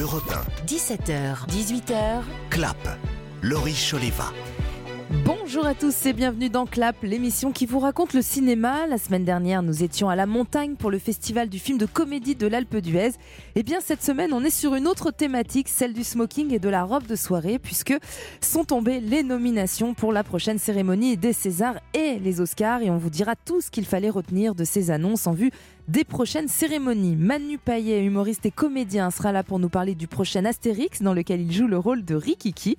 Europe 17h, 18h, 1. Clap. Laurie Choleva. Bonjour à tous et bienvenue dans Clap, l'émission qui vous raconte le cinéma. La semaine dernière, nous étions à la montagne pour le festival du film de comédie de l'Alpe d'Huez. Et bien cette semaine, on est sur une autre thématique, celle du smoking et de la robe de soirée, puisque sont tombées les nominations pour la prochaine cérémonie des Césars et les Oscars. Et on vous dira tout ce qu'il fallait retenir de ces annonces en vue des prochaines cérémonies. Manu Payet, humoriste et comédien, sera là pour nous parler du prochain Astérix dans lequel il joue le rôle de Rikiki.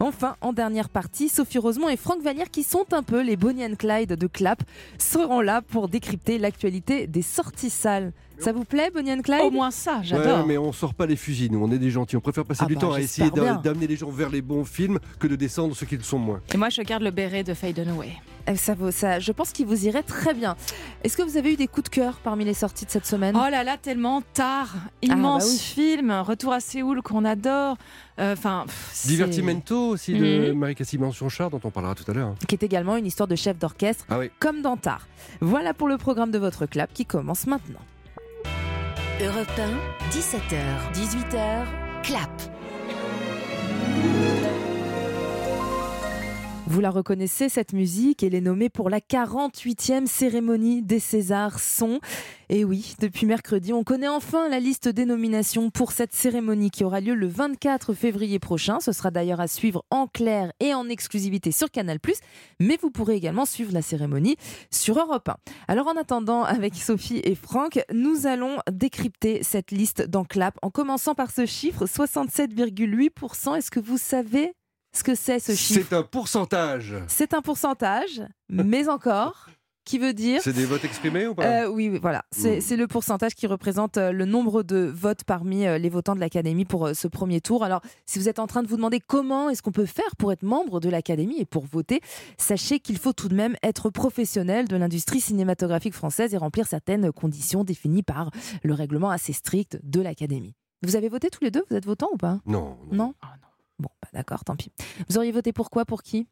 Enfin, en dernière partie, Sophie Rosemont et Franck Vallière, qui sont un peu les Bonnie and Clyde de Clap, seront là pour décrypter l'actualité des sorties salles. Ça vous plaît, Bonnie and Clyde? Au moins ça, j'adore. Ouais, mais on sort pas les fusils, nous, on est des gentils. On préfère passer Ah du bah, temps à essayer d'amener les gens vers les bons films que de descendre ceux qui le sont moins. Et moi, je garde le béret de Faye Dunaway. Eh, ça, vaut- ça, Je pense qu'il vous irait très bien. Est-ce que vous avez eu des coups de cœur parmi les sorties de cette semaine? Oh là là, tellement tard. Immense bah oui. film, Retour à Séoul qu'on adore. Euh, Enfin, Divertimento aussi de Mhm. Marie-Cassie Manchard, dont on parlera tout à l'heure. Qui est également une histoire de chef d'orchestre, Ah oui. comme Dantard. Voilà pour le programme de votre clap qui commence maintenant. Europe 1, 17h, 18h, Clap. Vous la reconnaissez, cette musique, elle est nommée pour la 48e cérémonie des Césars Son. Et oui, depuis mercredi, on connaît enfin la liste des nominations pour cette cérémonie qui aura lieu le 24 février prochain. Ce sera d'ailleurs à suivre en clair et en exclusivité sur Canal+. Mais vous pourrez également suivre la cérémonie sur Europe 1. Alors en attendant, avec Sophie et Franck, nous allons décrypter cette liste dans Clap en commençant par ce chiffre, 67,8%. Est-ce que vous savez ce que c'est ce chiffre C'est un pourcentage. c'est un pourcentage, mais encore, qui veut dire... C'est des votes exprimés ou pas? Euh, oui, oui, voilà. C'est Mm. c'est le pourcentage qui représente euh, le nombre de votes parmi euh, les votants de l'Académie pour euh, ce premier tour. Alors, si vous êtes en train de vous demander comment est-ce qu'on peut faire pour être membre de l'Académie et pour voter, sachez qu'il faut tout de même être professionnel de l'industrie cinématographique française et remplir certaines conditions définies par le règlement assez strict de l'Académie. Vous avez voté tous les deux? Vous êtes votants ou pas? Non. Non Ah non. Bon, bah d'accord, tant pis. Vous auriez voté pour quoi Pour qui?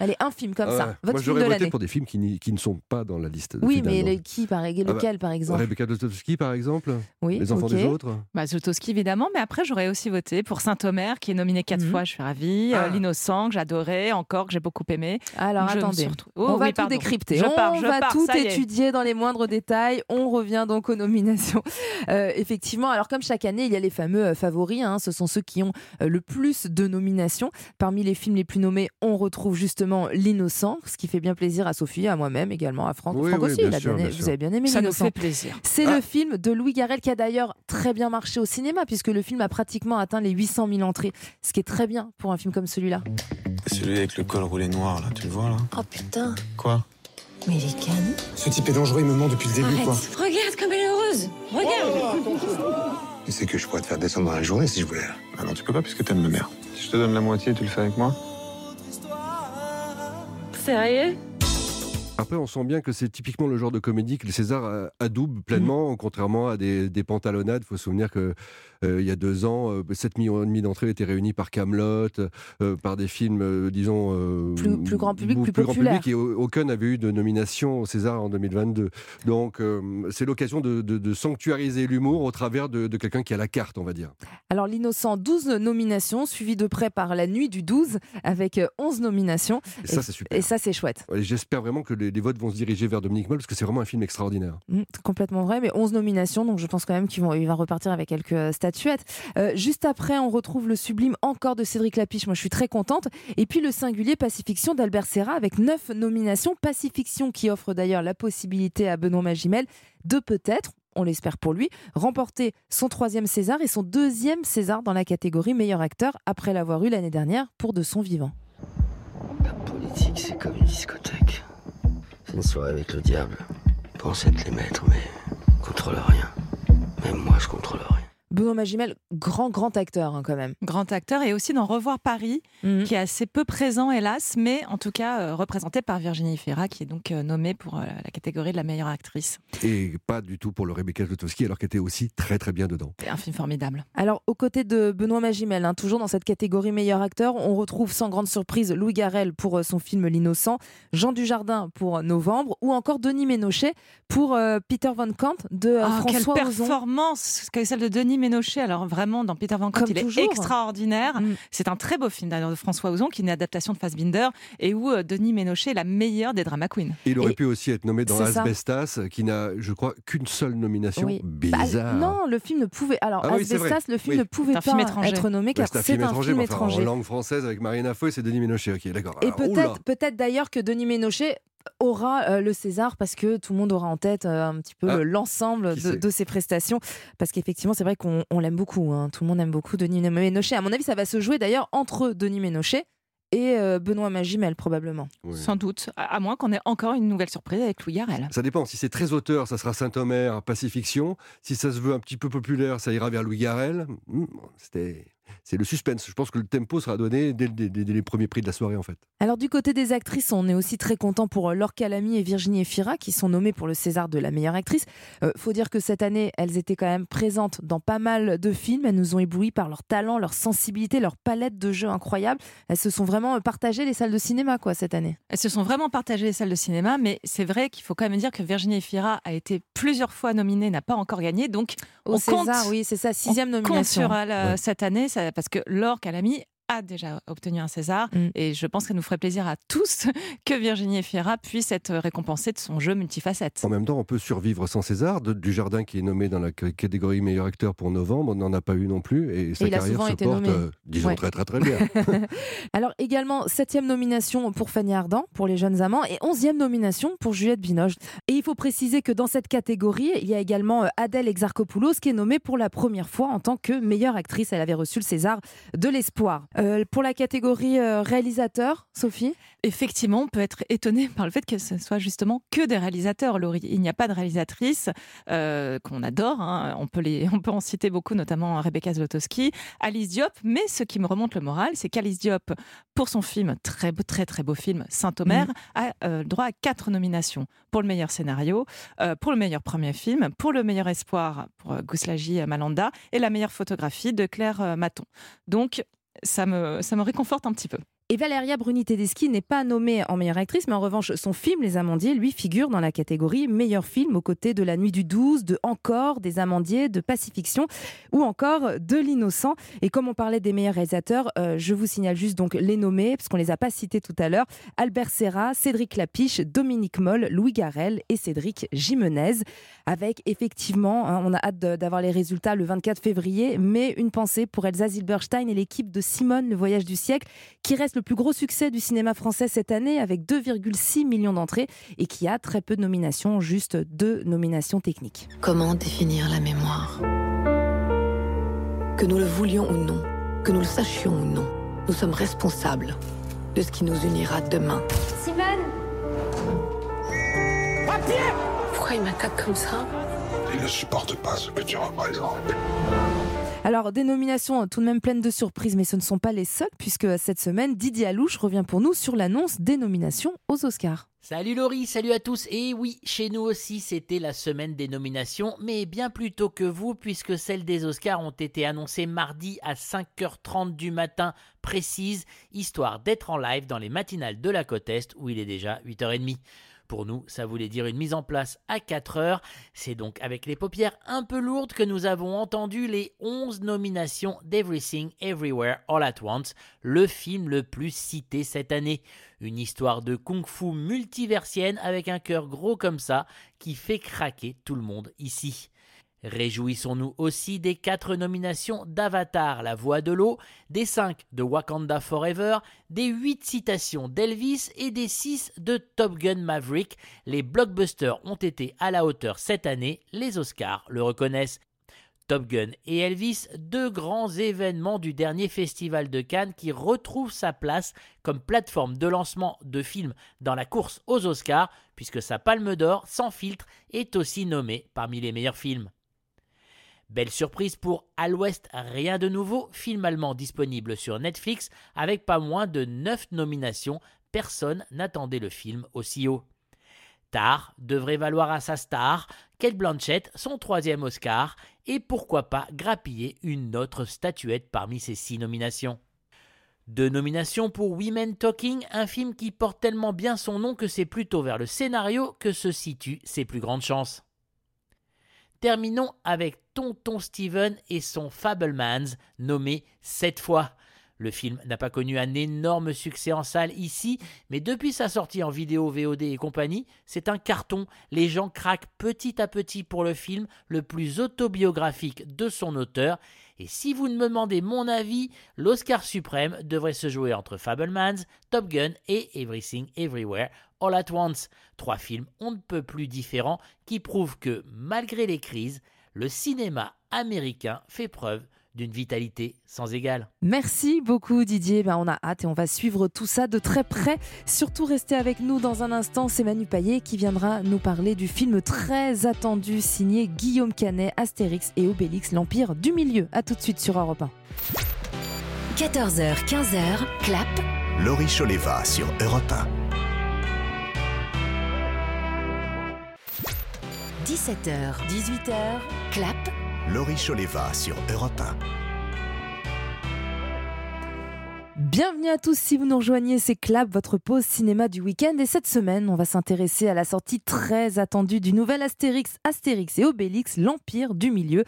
Allez, un film comme Ah ça. Votre Moi, j'aurais voté pour des films qui, qui ne sont pas dans la liste. Oui, mais qui, par, bah, lequel, par exemple Rebecca Dostovsky, par exemple Oui, Les enfants des autres Bah, Zlotowski, évidemment, mais après, j'aurais aussi voté pour Saint-Omer, qui est nominé quatre Mhm. fois, je suis ravie. Ah. Euh, L'innocent, que j'adorais, encore, que j'ai beaucoup aimé. Alors attendez, Oh, on va oui, tout pardon. décrypter, Je on pars, je va pars, tout est. étudier dans les moindres détails. On revient donc aux nominations. Euh, effectivement, alors comme chaque année, il y a les fameux euh, favoris. hein. ce sont ceux qui ont euh, le plus de nominations. Parmi les films les plus nommés, on retrouve justement L'innocent, ce qui fait bien plaisir à Sophie, à moi-même également, à Franck. Oui, Franck oui, aussi, bien il a sûr, bien- bien vous sûr. avez bien aimé Ça nous L'Innocent. fait plaisir. C'est Ah. le film de Louis Garrel qui a d'ailleurs très bien marché au cinéma, puisque le film a pratiquement atteint les 800 000 entrées, ce qui est très bien pour un film comme celui-là. Celui avec le col roulé noir, là, tu le vois, là? Oh putain, Quoi? Mais il est canon. Ce type est dangereux, il me ment depuis le début, quoi. Regarde comme elle est heureuse. Regarde. Tu sais que je pourrais te faire descendre dans la journée si je voulais. Ah non, tu peux pas puisque t'aimes ma mère. Si je te donne la moitié, tu le fais avec moi? Sérieux? Après, on sent bien que c'est typiquement le genre de comédie que le César euh, adoube pleinement, contrairement à des, des pantalonnades. Il faut se souvenir que il y a deux ans, euh, 7 millions et demi d'entrées étaient réunies par Camelot, euh, par des films, euh, disons euh, Plus- plus grand public, bou- plus grand public, et au- aucun n'avait eu de nomination au César en 2022. Donc, euh, c'est l'occasion de, de- de sanctuariser l'humour au travers de, de quelqu'un qui a la carte, on va dire. Alors L'innocent, 12 nominations, suivi de près par La Nuit du 12 avec euh, 11 nominations. Et ça, c'est super. Et ça, c'est chouette. Et J'espère vraiment que les, les votes vont se diriger vers Dominique Moll parce que c'est vraiment un film extraordinaire. Mm, c'est complètement vrai, mais 11 nominations, donc je pense quand même qu'il va, il va repartir avec quelques euh, Euh, juste après, on retrouve le sublime encore de Cédric Lapiche, moi je suis très contente. Et puis le singulier Pacifiction d'Albert Serra avec 9 nominations. Pacifiction qui offre d'ailleurs la possibilité à Benoît Magimel de peut-être, on l'espère pour lui, remporter son troisième César et son deuxième César dans la catégorie meilleur acteur après l'avoir eu l'année dernière pour De son vivant. La politique, c'est comme une discothèque. C'est une soirée avec le diable. Pense être les maîtres, mais contrôle rien. Même moi, je contrôle rien. Benoît Magimel, grand, grand acteur hein, quand même. Grand acteur et aussi dans Revoir Paris, Mhm. qui est assez peu présent, hélas, mais en tout cas euh, représenté par Virginie Fira, qui est donc euh, nommée pour euh, la catégorie de la meilleure actrice. Et pas du tout pour le Rebecca Zlotowski, alors qu'elle était aussi très très bien dedans. C'est un film formidable. Alors, aux côtés de Benoît Magimel, hein, toujours dans cette catégorie meilleur acteur, on retrouve sans grande surprise Louis Garrel pour euh, son film L'Innocent, Jean Dujardin pour Novembre, ou encore Denis Ménochet pour euh, Peter Van Camp de quelle François Ozon. performance que celle de Denis Ménochet, alors vraiment dans Peter Van Comme il est extraordinaire. Mm. C'est un très beau film d'ailleurs de François Ozon, qui est une adaptation de Fassbinder, et où euh, Denis Ménochet est la meilleure des drama queens. Il aurait Et- pu aussi être nommé dans ça. Asbestas, qui n'a, je crois, qu'une seule nomination. Oui. Bah, Bizarre. non, le film ne pouvait. Alors, Ah Asbestas, le film Oui. ne pouvait C'est un pas film étranger. être nommé car c'est un film un étranger, film mais enfin, étranger. en langue française avec Marina Foy, c'est Denis Ménochet. Ok, d'accord. Et peut-être d'ailleurs que Denis Ménochet aura euh, le César parce que tout le monde aura en tête euh, un petit peu Ah, l'ensemble de, ses prestations parce qu'effectivement c'est vrai qu'on on l'aime beaucoup hein. tout le monde aime beaucoup Denis Ménochet à mon avis ça va se jouer d'ailleurs entre Denis Ménochet et euh, Benoît Magimel probablement Oui. Sans doute, à à moins qu'on ait encore une nouvelle surprise avec Louis Garrel. Ça dépend. Si c'est très auteur, ça sera Saint-Omer, Pacifiction. Si ça se veut un petit peu populaire, ça ira vers Louis Garrel. Hmm, C'était. C'est le suspense. Je pense que le tempo sera donné dès, le- dès- dès les premiers prix de la soirée, en fait. Alors du côté des actrices, on est aussi très content pour euh, Laure Calamy et Virginie Efira qui sont nommées pour le César de la meilleure actrice. Euh, faut dire que cette année, elles étaient quand même présentes dans pas mal de films. Elles nous ont éblouis par leur talent, leur sensibilité, leur palette de jeux incroyable. Elles se sont vraiment euh, partagées les salles de cinéma quoi cette année. Elles se sont vraiment partagées les salles de cinéma, mais c'est vrai qu'il faut quand même dire que Virginie Efira a été plusieurs fois nominée, n'a pas encore gagné, donc Au On César, compte- oui, c'est ça, sixième on compte nomination. sur elle euh, Ouais. cette année, ça- parce que Laure Calamy a déjà obtenu un César, Mm. et je pense qu'elle nous ferait plaisir à tous que Virginie Efira puisse être récompensée de son jeu multifacette. En même temps, on peut survivre sans César. De- du Jardin qui est nommé dans la catégorie meilleur acteur pour novembre, on n'en a pas eu non plus. Et sa il a carrière souvent se été porte, nommé. euh, disons, Ouais. très très très bien. Alors également, septième nomination pour Fanny Ardant, pour Les Jeunes Amants, et onzième nomination pour Juliette Binoche. Et il faut préciser que dans cette catégorie, il y a également euh, Adèle Exarchopoulos qui est nommée pour la première fois en tant que meilleure actrice. Elle avait reçu le César de l'Espoir. Euh, pour la catégorie euh, réalisateur, Sophie Effectivement, on peut être étonné par le fait que ce soit justement que des réalisateurs, Laurie. Il n'y a pas de réalisatrice euh, qu'on adore. hein. On, peut les, on peut en citer beaucoup, notamment Rebecca Zlotowski, Alice Diop. Mais ce qui me remonte le moral, c'est qu'Alice Diop, pour son film, très beau- très très beau film, Saint-Omer, a euh, droit à quatre nominations pour le meilleur scénario, pour le meilleur premier film, pour le meilleur espoir pour Gouslaji Malanda et la meilleure photographie de Claire Maton. Donc, ça me, ça me réconforte un petit peu. Et Valeria Bruni Tedeschi n'est pas nommée en meilleure actrice, mais en revanche, son film Les Amandiers, lui, figure dans la catégorie meilleur film aux côtés de La Nuit du 12, de Encore, des Amandiers, de Pacifiction ou encore de L'Innocent. Et comme on parlait des meilleurs réalisateurs, euh, je vous signale juste donc les nommés, parce qu'on les a pas cités tout à l'heure Albert Serra, Cédric Lapiche, Dominique Moll, Louis Garrel et Cédric Jimenez. Avec effectivement, hein, on a hâte d'avoir les résultats le 24 février, mais une pensée pour Elsa Zilberstein et l'équipe de Simone, le voyage du siècle, qui reste le plus gros succès du cinéma français cette année avec 2,6 millions d'entrées et qui a très peu de nominations, juste deux nominations techniques. Comment définir la mémoire? Que nous le voulions ou non, que nous le sachions ou non, nous sommes responsables de ce qui nous unira demain. Simone Pourquoi il m'attaque comme ça? Il ne supporte pas ce que tu représentes. Alors, des nominations tout de même pleines de surprises, mais ce ne sont pas les seules, puisque cette semaine, Didier Alouche revient pour nous sur l'annonce des nominations aux Oscars. Salut Laurie, salut à tous. Et oui, chez nous aussi, c'était la semaine des nominations, mais bien plus tôt que vous, puisque celles des Oscars ont été annoncées mardi à 5h30 du matin précise, histoire d'être en live dans les matinales de la côte Est, où il est déjà 8h30. Pour nous, ça voulait dire une mise en place à 4 heures. C'est donc avec les paupières un peu lourdes que nous avons entendu les 11 nominations d'Everything Everywhere All at Once, le film le plus cité cette année. Une histoire de kung-fu multiversienne avec un cœur gros comme ça qui fait craquer tout le monde ici. Réjouissons-nous aussi des quatre nominations d'Avatar, la voix de l'eau, des cinq de Wakanda Forever, des huit citations d'Elvis et des six de Top Gun Maverick. Les blockbusters ont été à la hauteur cette année, les Oscars le reconnaissent. Top Gun et Elvis, deux grands événements du dernier festival de Cannes qui retrouvent sa place comme plateforme de lancement de films dans la course aux Oscars, puisque sa palme d'or, sans filtre, est aussi nommée parmi les meilleurs films. Belle surprise pour À l'Ouest, rien de nouveau, film allemand disponible sur Netflix avec pas moins de 9 nominations. Personne n'attendait le film aussi haut. Tar devrait valoir à sa star, Kate Blanchett, son troisième Oscar, et pourquoi pas grappiller une autre statuette parmi ces six nominations. Deux nominations pour Women Talking, un film qui porte tellement bien son nom que c'est plutôt vers le scénario que se situent ses plus grandes chances. Terminons avec Tonton Steven et son Fablemans, nommé cette fois. Le film n'a pas connu un énorme succès en salle ici, mais depuis sa sortie en vidéo, VOD et compagnie, c'est un carton. Les gens craquent petit à petit pour le film le plus autobiographique de son auteur. Et si vous ne me demandez mon avis, l'Oscar suprême devrait se jouer entre Fablemans, Top Gun et Everything Everywhere All at Once. Trois films on ne peut plus différents qui prouvent que, malgré les crises, le cinéma américain fait preuve d'une vitalité sans égale. Merci beaucoup Didier, ben, on a hâte et on va suivre tout ça de très près. Surtout restez avec nous dans un instant, c'est Manu Payet qui viendra nous parler du film très attendu signé Guillaume Canet, Astérix et Obélix, l'Empire du Milieu. A tout de suite sur Europe 1. 14h, 15h, clap. Laurie Choleva sur Europe 1. 17h, 18h, clap. Laurie Choleva sur Europe 1. Bienvenue à tous si vous nous rejoignez, c'est Clap, votre pause cinéma du week-end. Et cette semaine, on va s'intéresser à la sortie très attendue du nouvel Astérix, Astérix et Obélix, l'Empire du Milieu,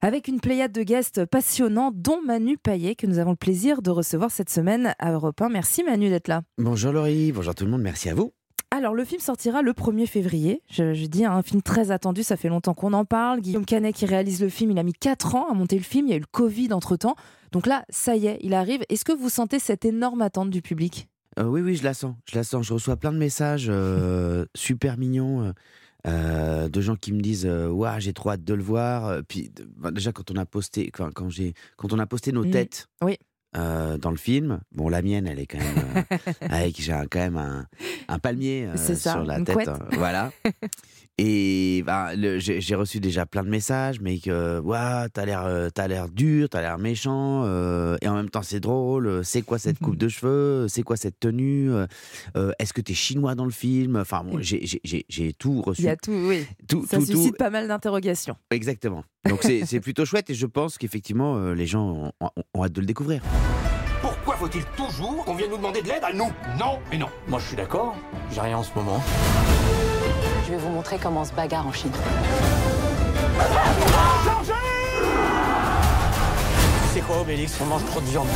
avec une pléiade de guests passionnants, dont Manu Payet, que nous avons le plaisir de recevoir cette semaine à Europe 1. Merci Manu d'être là. Bonjour Laurie, bonjour tout le monde, merci à vous. Alors, le film sortira le 1er février. Je, je dis un film très attendu, ça fait longtemps qu'on en parle. Guillaume Canet qui réalise le film, il a mis 4 ans à monter le film, il y a eu le Covid entre-temps. Donc là, ça y est, il arrive. Est-ce que vous sentez cette énorme attente du public? Euh, oui, oui, je la sens, je la sens. Je reçois plein de messages euh, super mignons. euh, de gens qui me disent euh, Ouah, j'ai trop hâte de le voir puis bah, déjà quand on a posté quand, quand j'ai quand on a posté nos Mm. têtes Oui. Euh, dans le film. Bon la mienne elle est quand même euh, avec j'ai un- quand même un, un palmier euh, sur la tête hein, voilà et bah, j'ai reçu déjà plein de messages mais que Ouah, t'as l'air euh, t'as l'air dur t'as l'air méchant euh, et en même temps c'est drôle euh, c'est quoi cette coupe de cheveux c'est quoi cette tenue euh, est-ce que t'es chinois dans le film? Enfin bon, j'ai- tout reçu Il y a tout, oui. tout, Ça tout, suscite tout. pas mal d'interrogations. Exactement. Donc c'est plutôt chouette et je pense qu'effectivement les gens ont, ont- ont hâte de le découvrir. Pourquoi faut-il toujours qu'on vienne nous demander de l'aide à nous? Non et non. Moi je suis d'accord, j'ai rien en ce moment. Je vais vous montrer comment on se bagarre en Chine. C'est quoi Obélix? On mange trop de viande.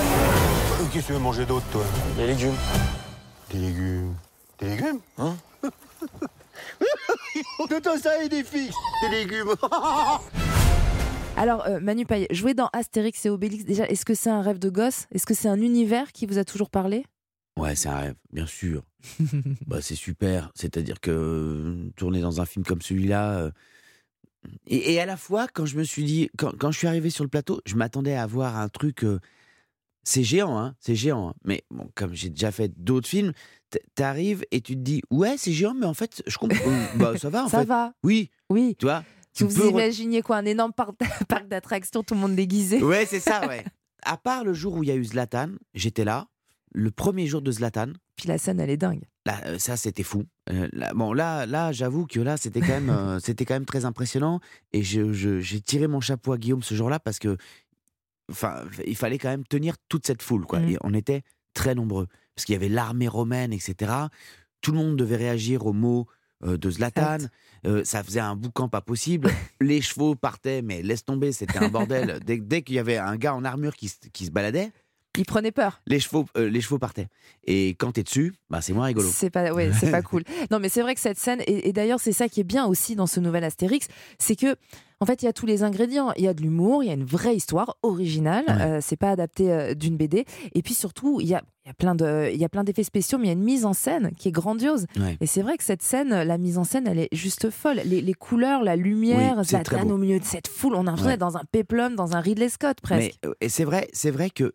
Qu'est-ce que tu veux manger d'autre, toi? Des légumes. Des légumes. Des légumes? Hein? De toi ça et des filles, des légumes. Alors, euh, Manu Payet, jouer dans Astérix et Obélix, déjà, est-ce que c'est un rêve de gosse? Est-ce que c'est un univers qui vous a toujours parlé? Ouais, c'est un rêve, bien sûr. bah, c'est super. C'est-à-dire que euh, tourner dans un film comme celui-là. euh, Et, et à la fois, quand je me suis dit, quand, quand je suis arrivé sur le plateau, je m'attendais à voir un truc. euh, c'est géant, hein, c'est géant. hein. Mais bon, comme j'ai déjà fait d'autres films, t'arrives et tu te dis, ouais, c'est géant, mais en fait, je comprends. bah, ça va, en Ça fait. va Oui, Oui. tu vois? Tu peux vous re- imaginiez quoi Un énorme par- parc d'attractions, tout le monde déguisé Ouais, c'est ça, ouais. À part le jour où il y a eu Zlatan, j'étais là. Le premier jour de Zlatan, Puis la scène, elle est dingue. là, euh, ça c'était fou. Euh, là, bon, là, là, j'avoue que là, c'était quand même, euh, c'était quand même très impressionnant. Et j'ai tiré mon chapeau à Guillaume ce jour-là parce que, enfin, il fallait quand même tenir toute cette foule, quoi. Et on était très nombreux parce qu'il y avait l'armée romaine, etc. Tout le monde devait réagir aux mots de Zlatan. Euh, ça faisait un boucan pas possible. Les chevaux partaient, mais laisse tomber, c'était un bordel. Dès, dès qu'il y avait un gars en armure qui, qui se baladait, Il prenait peur. les chevaux, euh, les chevaux partaient. Et quand t'es dessus, bah, c'est moins rigolo. C'est pas, ouais, c'est pas cool. Non, mais c'est vrai que cette scène, et, et d'ailleurs, c'est ça qui est bien aussi dans ce nouvel Astérix, c'est que, en fait, il y a tous les ingrédients. Il y a de l'humour, il y a une vraie histoire originale. Ouais. euh, c'est pas adapté euh, d'une BD. Et puis surtout, il y a, il y a plein de, il y a plein d'effets spéciaux, mais il y a une mise en scène qui est grandiose. Ouais. Et c'est vrai que cette scène, la mise en scène, elle est juste folle. Les, les couleurs, la lumière, Oui, Zlatan beau. au milieu de cette foule, on a l'impression Ouais. dans un péplum, dans un Ridley Scott presque. Mais euh, et c'est vrai, c'est vrai que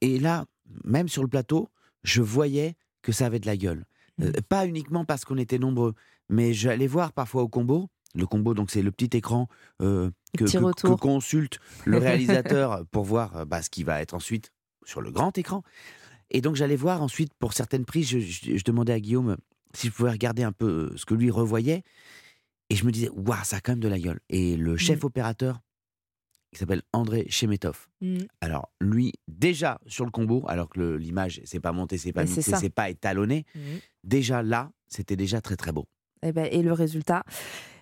et, là, même sur le plateau, je voyais que ça avait de la gueule. Euh, Mm. pas uniquement parce qu'on était nombreux, mais j'allais voir parfois au combo. Le combo, donc c'est le petit écran euh, que, consulte le réalisateur pour voir euh, bah, ce qui va être ensuite sur le grand écran. Et donc j'allais voir ensuite pour certaines prises, je, je- je demandais à Guillaume si je pouvais regarder un peu ce que lui revoyait. Et je me disais, waouh, ça a quand même de la gueule. Et le chef opérateur, qui s'appelle André Chemetov, Mm. alors lui, déjà sur le combo, alors que l'image, c'est pas monté, c'est pas c'est mixé, c'est pas étalonné, Mm. déjà là, c'était déjà très très beau. Eh ben, et le résultat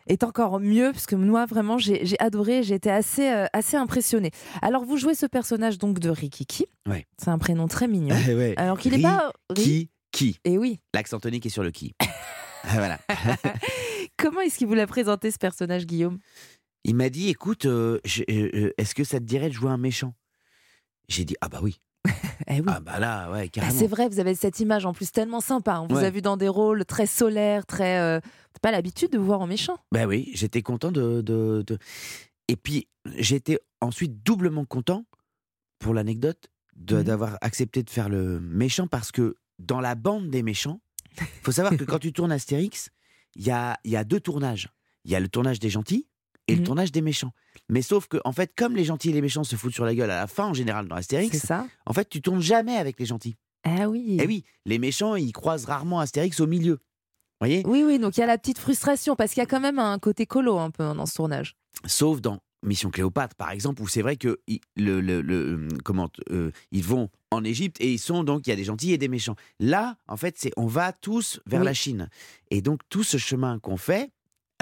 est encore mieux parce que moi vraiment j'ai adoré, j'ai été assez euh, assez impressionnée. Alors vous jouez ce personnage donc de Rikiki. Ouais. C'est un prénom très mignon. Eh ouais. Alors qu'il est Ri- pas Qui Qui Et oui. L'accent tonique est sur le qui. Ah, voilà. Comment est-ce qu'il vous l'a présenté ce personnage Guillaume? Il m'a dit écoute, euh, euh, euh, est-ce que ça te dirait de jouer un méchant? J'ai dit ah bah oui. Eh oui. Ah bah là, ouais, Bah, carrément. c'est vrai, vous avez cette image en plus tellement sympa. On vous Ouais. a vu dans des rôles très solaires, très. euh, pas l'habitude de vous voir en méchant? Ben oui, j'étais content de, de, de- Et puis, j'étais ensuite doublement content, pour l'anecdote, Mhm. d'avoir accepté de faire le méchant parce que dans la bande des méchants, faut savoir que quand tu tournes Astérix, il y a, il y a deux tournages. Il y a le tournage des gentils et le tournage des méchants. Mais sauf que, en fait, comme les gentils et les méchants se foutent sur la gueule à la fin, en général, dans Astérix, ça en fait, tu tournes jamais avec les gentils. Ah oui. Et oui, les méchants, ils croisent rarement Astérix au milieu. voyez? Oui, oui, donc il y a la petite frustration parce qu'il y a quand même un côté colo un peu dans ce tournage. Sauf dans Mission Cléopâtre, par exemple, où c'est vrai que le, le- le- comment euh, ils vont en Égypte et ils sont donc il y a des gentils et des méchants. Là, en fait, c'est on va tous vers Oui. la Chine et donc tout ce chemin qu'on fait.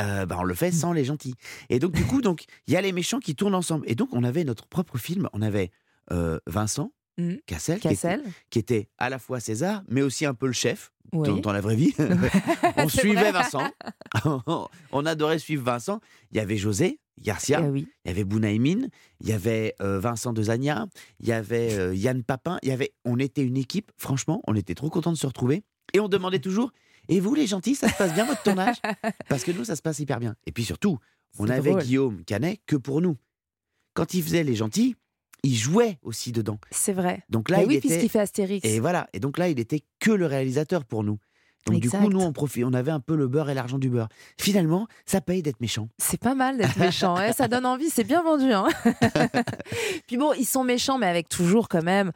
Euh, bah, on le fait sans les gentils. Et donc, du coup, donc il y a les méchants qui tournent ensemble. Et donc, on avait notre propre film. On avait euh, Vincent Mhm. Cassel, qui était- Cassel. Qui, était, à la fois César, mais aussi un peu le chef Oui. dans, dans la vraie vie. on suivait vrai. Vincent. on adorait suivre Vincent. Il y avait José Garcia. Eh oui. Il y avait Bounaïmin, il y avait euh, Vincent Dezania, il y avait euh, Yann Papin, il y avait, on était une équipe, franchement, on était trop contents de se retrouver. Et on demandait toujours, et vous les gentils, ça se passe bien votre tournage Parce que nous, ça se passe hyper bien. Et puis surtout, on avait drôle. Guillaume Canet que pour nous. Quand il faisait les gentils, il jouait aussi dedans. C'est vrai. Donc là, il oui, était... puisqu'il fait Astérix. Et voilà. Et donc là, il était que le réalisateur pour nous. Donc du coup, nous, on, profi- on avait un peu le beurre et l'argent du beurre. Finalement, ça paye d'être méchant. C'est pas mal d'être méchant, ouais, ça donne envie, c'est bien vendu. Hein Puis bon, ils sont méchants, mais avec toujours quand même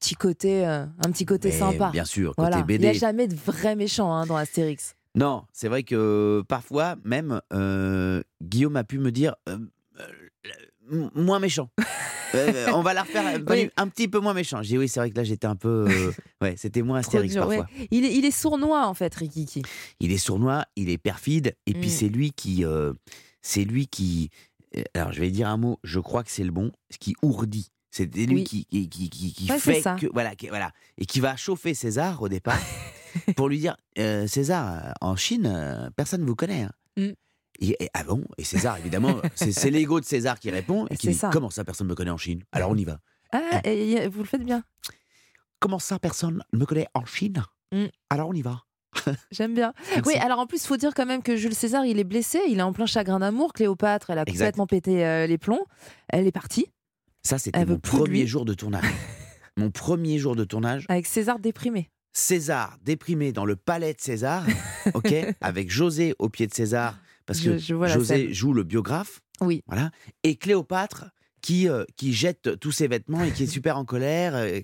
petit côté, euh, un petit côté Mais sympa. bien sûr, côté Voilà. BD. Il n'y a jamais de vrais méchants hein, dans Astérix. Non, c'est vrai que parfois, même, euh, Guillaume a pu me dire euh, euh, moins méchant. Euh, on va la refaire un, Oui. un petit peu moins méchant. J'ai oui, c'est vrai que là j'étais un peu. euh, ouais, c'était moins astérix dur, ouais. parfois. Il, est, il est sournois en fait, Rikiki. Il est sournois, il est perfide, et puis Mm. c'est lui qui. euh, c'est lui qui. euh, Alors je vais dire un mot, je crois que c'est le bon, qui ourdit. C'est lui Oui. qui, qui, qui, Ouais, fait que. Voilà, qui- voilà. Et qui va chauffer César au départ pour lui dire euh, César, euh, en Chine, euh, personne ne vous connaît. hein. Mm. Et, et- ah bon? Et César, évidemment, c'est l'ego de César qui répond et qui dit ça. Comment ça, personne ne me connaît en Chine? Alors on y va. Ah, et vous le faites bien. Comment ça, personne ne me connaît en Chine? Mm. Alors on y va. J'aime bien. Merci. Oui, alors en plus, faut dire quand même que Jules César, il est blessé, il est en plein chagrin d'amour. Cléopâtre, elle a Exact. complètement pété euh, les plombs. Elle est partie Ça, c'était mon premier lui. jour de tournage. mon premier jour de tournage. avec César déprimé. César déprimé dans le palais de César, ok, avec José au pied de César, parce Je- que je José joue le biographe, Oui. voilà, et Cléopâtre qui euh, qui jette tous ses vêtements et qui est super en colère. euh,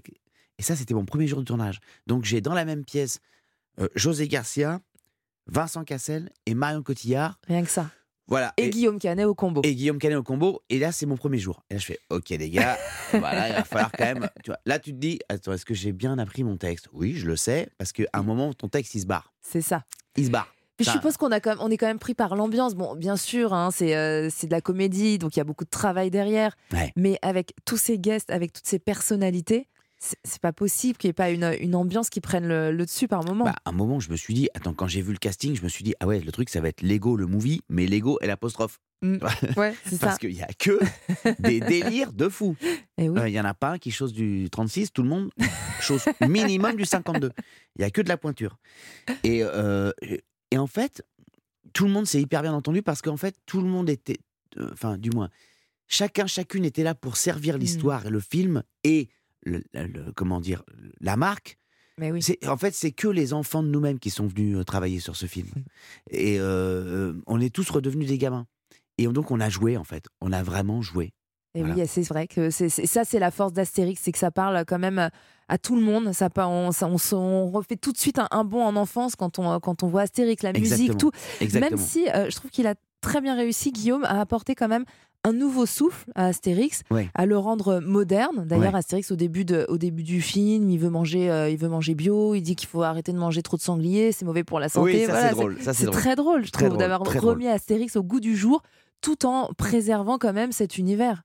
Et ça, c'était mon premier jour de tournage. Donc j'ai dans la même pièce euh, José Garcia, Vincent Cassel et Marion Cotillard. Rien que ça. Voilà. Et, Guillaume Canet au combo. Et Guillaume Canet au combo. Et là, c'est mon premier jour. Et là, je fais OK, les gars, voilà, il va falloir quand même. Tu vois, là, tu te dis Attends, est-ce que j'ai bien appris mon texte? Oui, je le sais, parce qu'à un moment, ton texte, il se barre. C'est ça. Il se barre. Puis je suppose qu'on a quand même, on est quand même pris par l'ambiance. Bon, bien sûr, hein, c'est euh, c'est de la comédie, donc il y a beaucoup de travail derrière. Ouais. Mais avec tous ces guests, avec toutes ces personnalités, c'est pas possible qu'il n'y ait pas une, une ambiance qui prenne le, le dessus par moment. Bah, à un moment, je me suis dit, attends, quand j'ai vu le casting, je me suis dit, ah ouais, le truc, ça va être Lego, le movie, mais Lego et l'apostrophe. Mm. Ouais, c'est Parce qu'il y a que des délires de fous. Oui. Euh, Il y en a pas un qui chose du 36, tout le monde chose minimum du 52. Il y a que de la pointure. Et, euh, et en fait, tout le monde s'est hyper bien entendu parce qu'en fait, tout le monde était, euh, enfin, du moins, chacun, chacune était là pour servir l'histoire et le film et le, le- comment dire, la marque. Mais oui. En fait, c'est que les enfants de nous-mêmes qui sont venus euh, travailler sur ce film. Et euh, on est tous redevenus des gamins. Et donc, on a joué, en fait. On a vraiment joué. Et Voilà. oui, c'est vrai que c'est ça, c'est la force d'Astérix, c'est que ça parle quand même à- tout le monde. Ça, on, ça- on refait tout de suite un, un bond en enfance quand on, quand on voit Astérix, la musique, tout. Exactement. Même si euh, je trouve qu'il a très bien réussi, Guillaume, à apporter quand même un nouveau souffle à Astérix, à le rendre moderne. D'ailleurs, Ouais. Astérix, au début, de, au début du film, il veut, manger, euh, il veut manger bio, il dit qu'il faut arrêter de manger trop de sanglier, c'est mauvais pour la santé. Oui, Voilà, drôle, c'est drôle. très drôle, je Très trouve, drôle, d'avoir remis Astérix au goût du jour tout en préservant quand même cet univers.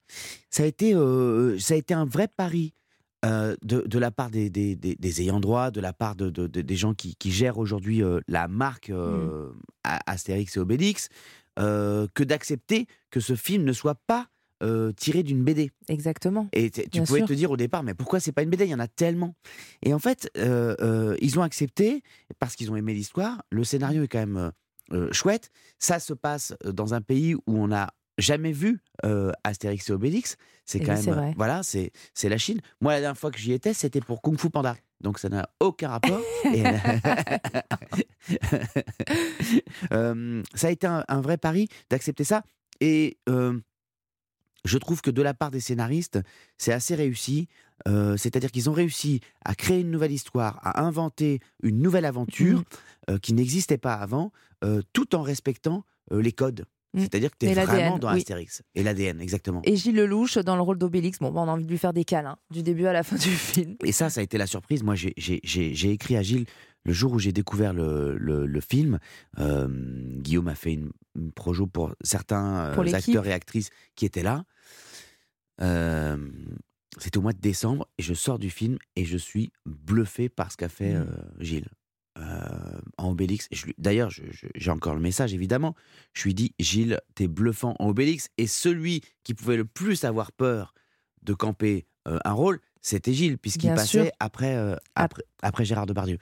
ça a été, euh, ça a été un vrai pari euh, de, de la part des, des, des- des ayants droit, de la part de, de- de- des gens qui, qui gèrent aujourd'hui euh, la marque euh, Mm. Astérix et Obélix, euh, que d'accepter que ce film ne soit pas euh, tiré d'une BD. Exactement. Et tu Bien pouvais sûr. te dire au départ, mais pourquoi c'est pas une BD Il y en a tellement. Et en fait, euh, ils ont accepté parce qu'ils ont aimé l'histoire. Le scénario est quand même chouette. Ça se passe dans un pays où on n'a jamais vu euh, Astérix et Obélix. C'est Et quand oui, même, voilà, c'est c'est la Chine. Moi, la dernière fois que j'y étais, c'était pour Kung Fu Panda. Donc ça n'a aucun rapport. Et- Euh, ça a été un, un vrai pari d'accepter ça. Et euh, je trouve que de la part des scénaristes, c'est assez réussi. Euh, C'est-à-dire qu'ils ont réussi à créer une nouvelle histoire, à inventer une nouvelle aventure Mhm. qui n'existait pas avant, tout en respectant les codes. Mhm. C'est-à-dire que tu es vraiment dans oui. Astérix. Et l'ADN, exactement. Et Gilles Lelouch dans le rôle d'Obélix. Bon, bah, on a envie de lui faire des câlins du début à la fin du film. Et ça, ça a été la surprise. Moi, j'ai- écrit à Gilles le jour où j'ai découvert le, le- le film. Euh, Guillaume a fait une, une projo pour certains euh, Pour acteurs et actrices qui étaient là. Euh, C'était au mois de décembre et je sors du film et je suis bluffé par ce qu'a fait Mm. euh, Gilles. En Obélix. D'ailleurs, j'ai encore le message, évidemment. Je lui dis, Gilles, t'es bluffant en Obélix. Et celui qui pouvait le plus avoir peur de camper euh, un rôle, c'était Gilles, puisqu'il passait sûr. après, euh, après, après Gérard Depardieu.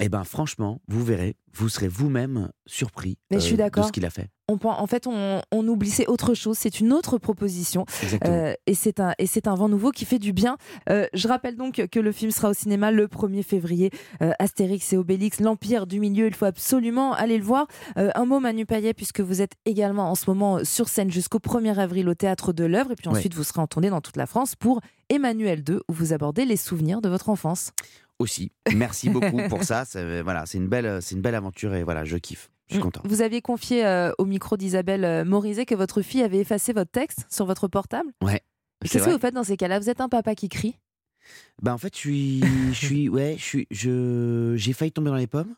Eh ben, franchement, vous verrez, vous serez vous-même surpris Mais je suis euh, de ce qu'il a fait. On, en fait, on, on oublie, c'est autre chose, c'est une autre proposition. Euh, et c'est un, un vent nouveau qui fait du bien. Euh, je rappelle donc que le film sera au cinéma le 1er février. Euh, Astérix et Obélix, l'Empire du Milieu, il faut absolument aller le voir. Un mot, Manu Payet, puisque vous êtes également en ce moment sur scène jusqu'au 1er avril au Théâtre de l'œuvre. Et puis Ouais. ensuite, vous serez en tournée dans toute la France pour Emmanuel 2, où vous abordez les souvenirs de votre enfance. Aussi, merci beaucoup pour ça. C'est- Voilà, c'est une belle, c'est une belle aventure et voilà, je kiffe. Je suis content. Vous aviez confié euh, au micro d'Isabelle euh, Morizet que votre fille avait effacé votre texte sur votre portable. Ouais. Qu'est-ce que vous faites dans ces cas-là? Vous êtes un papa qui crie? Bah en fait, je suis, je suis, ouais, je suis, je, j'ai failli tomber dans les pommes.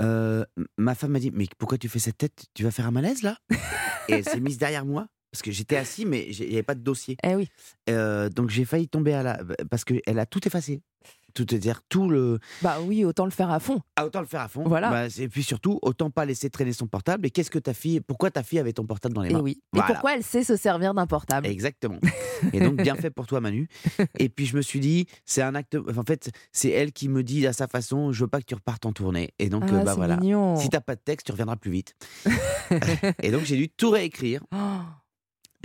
Euh, ma femme m'a dit, mais pourquoi tu fais cette tête? Tu vas faire un malaise là? Et elle s'est mise derrière moi parce que j'étais assis, mais il n'y avait pas de dossier. Eh oui. Euh, donc j'ai failli tomber à la, parce qu'elle a tout effacé. Tout, c'est-à-dire tout le. Bah oui, autant le faire à fond. Ah, autant le faire à fond. Voilà. Bah, et puis surtout, autant pas laisser traîner son portable. Et qu'est-ce que ta fille, pourquoi ta fille avait ton portable dans les Et mains? oui. Et Voilà. pourquoi elle sait se servir d'un portable? Exactement. Et donc, bien fait pour toi, Manu. Et puis, je me suis dit, c'est un acte. En fait, c'est elle qui me dit à sa façon je veux pas que tu repartes en tournée. Et donc, Ah, euh, bah voilà. mignon. Si t'as pas de texte, tu reviendras plus vite. et donc, j'ai dû tout réécrire. Oh,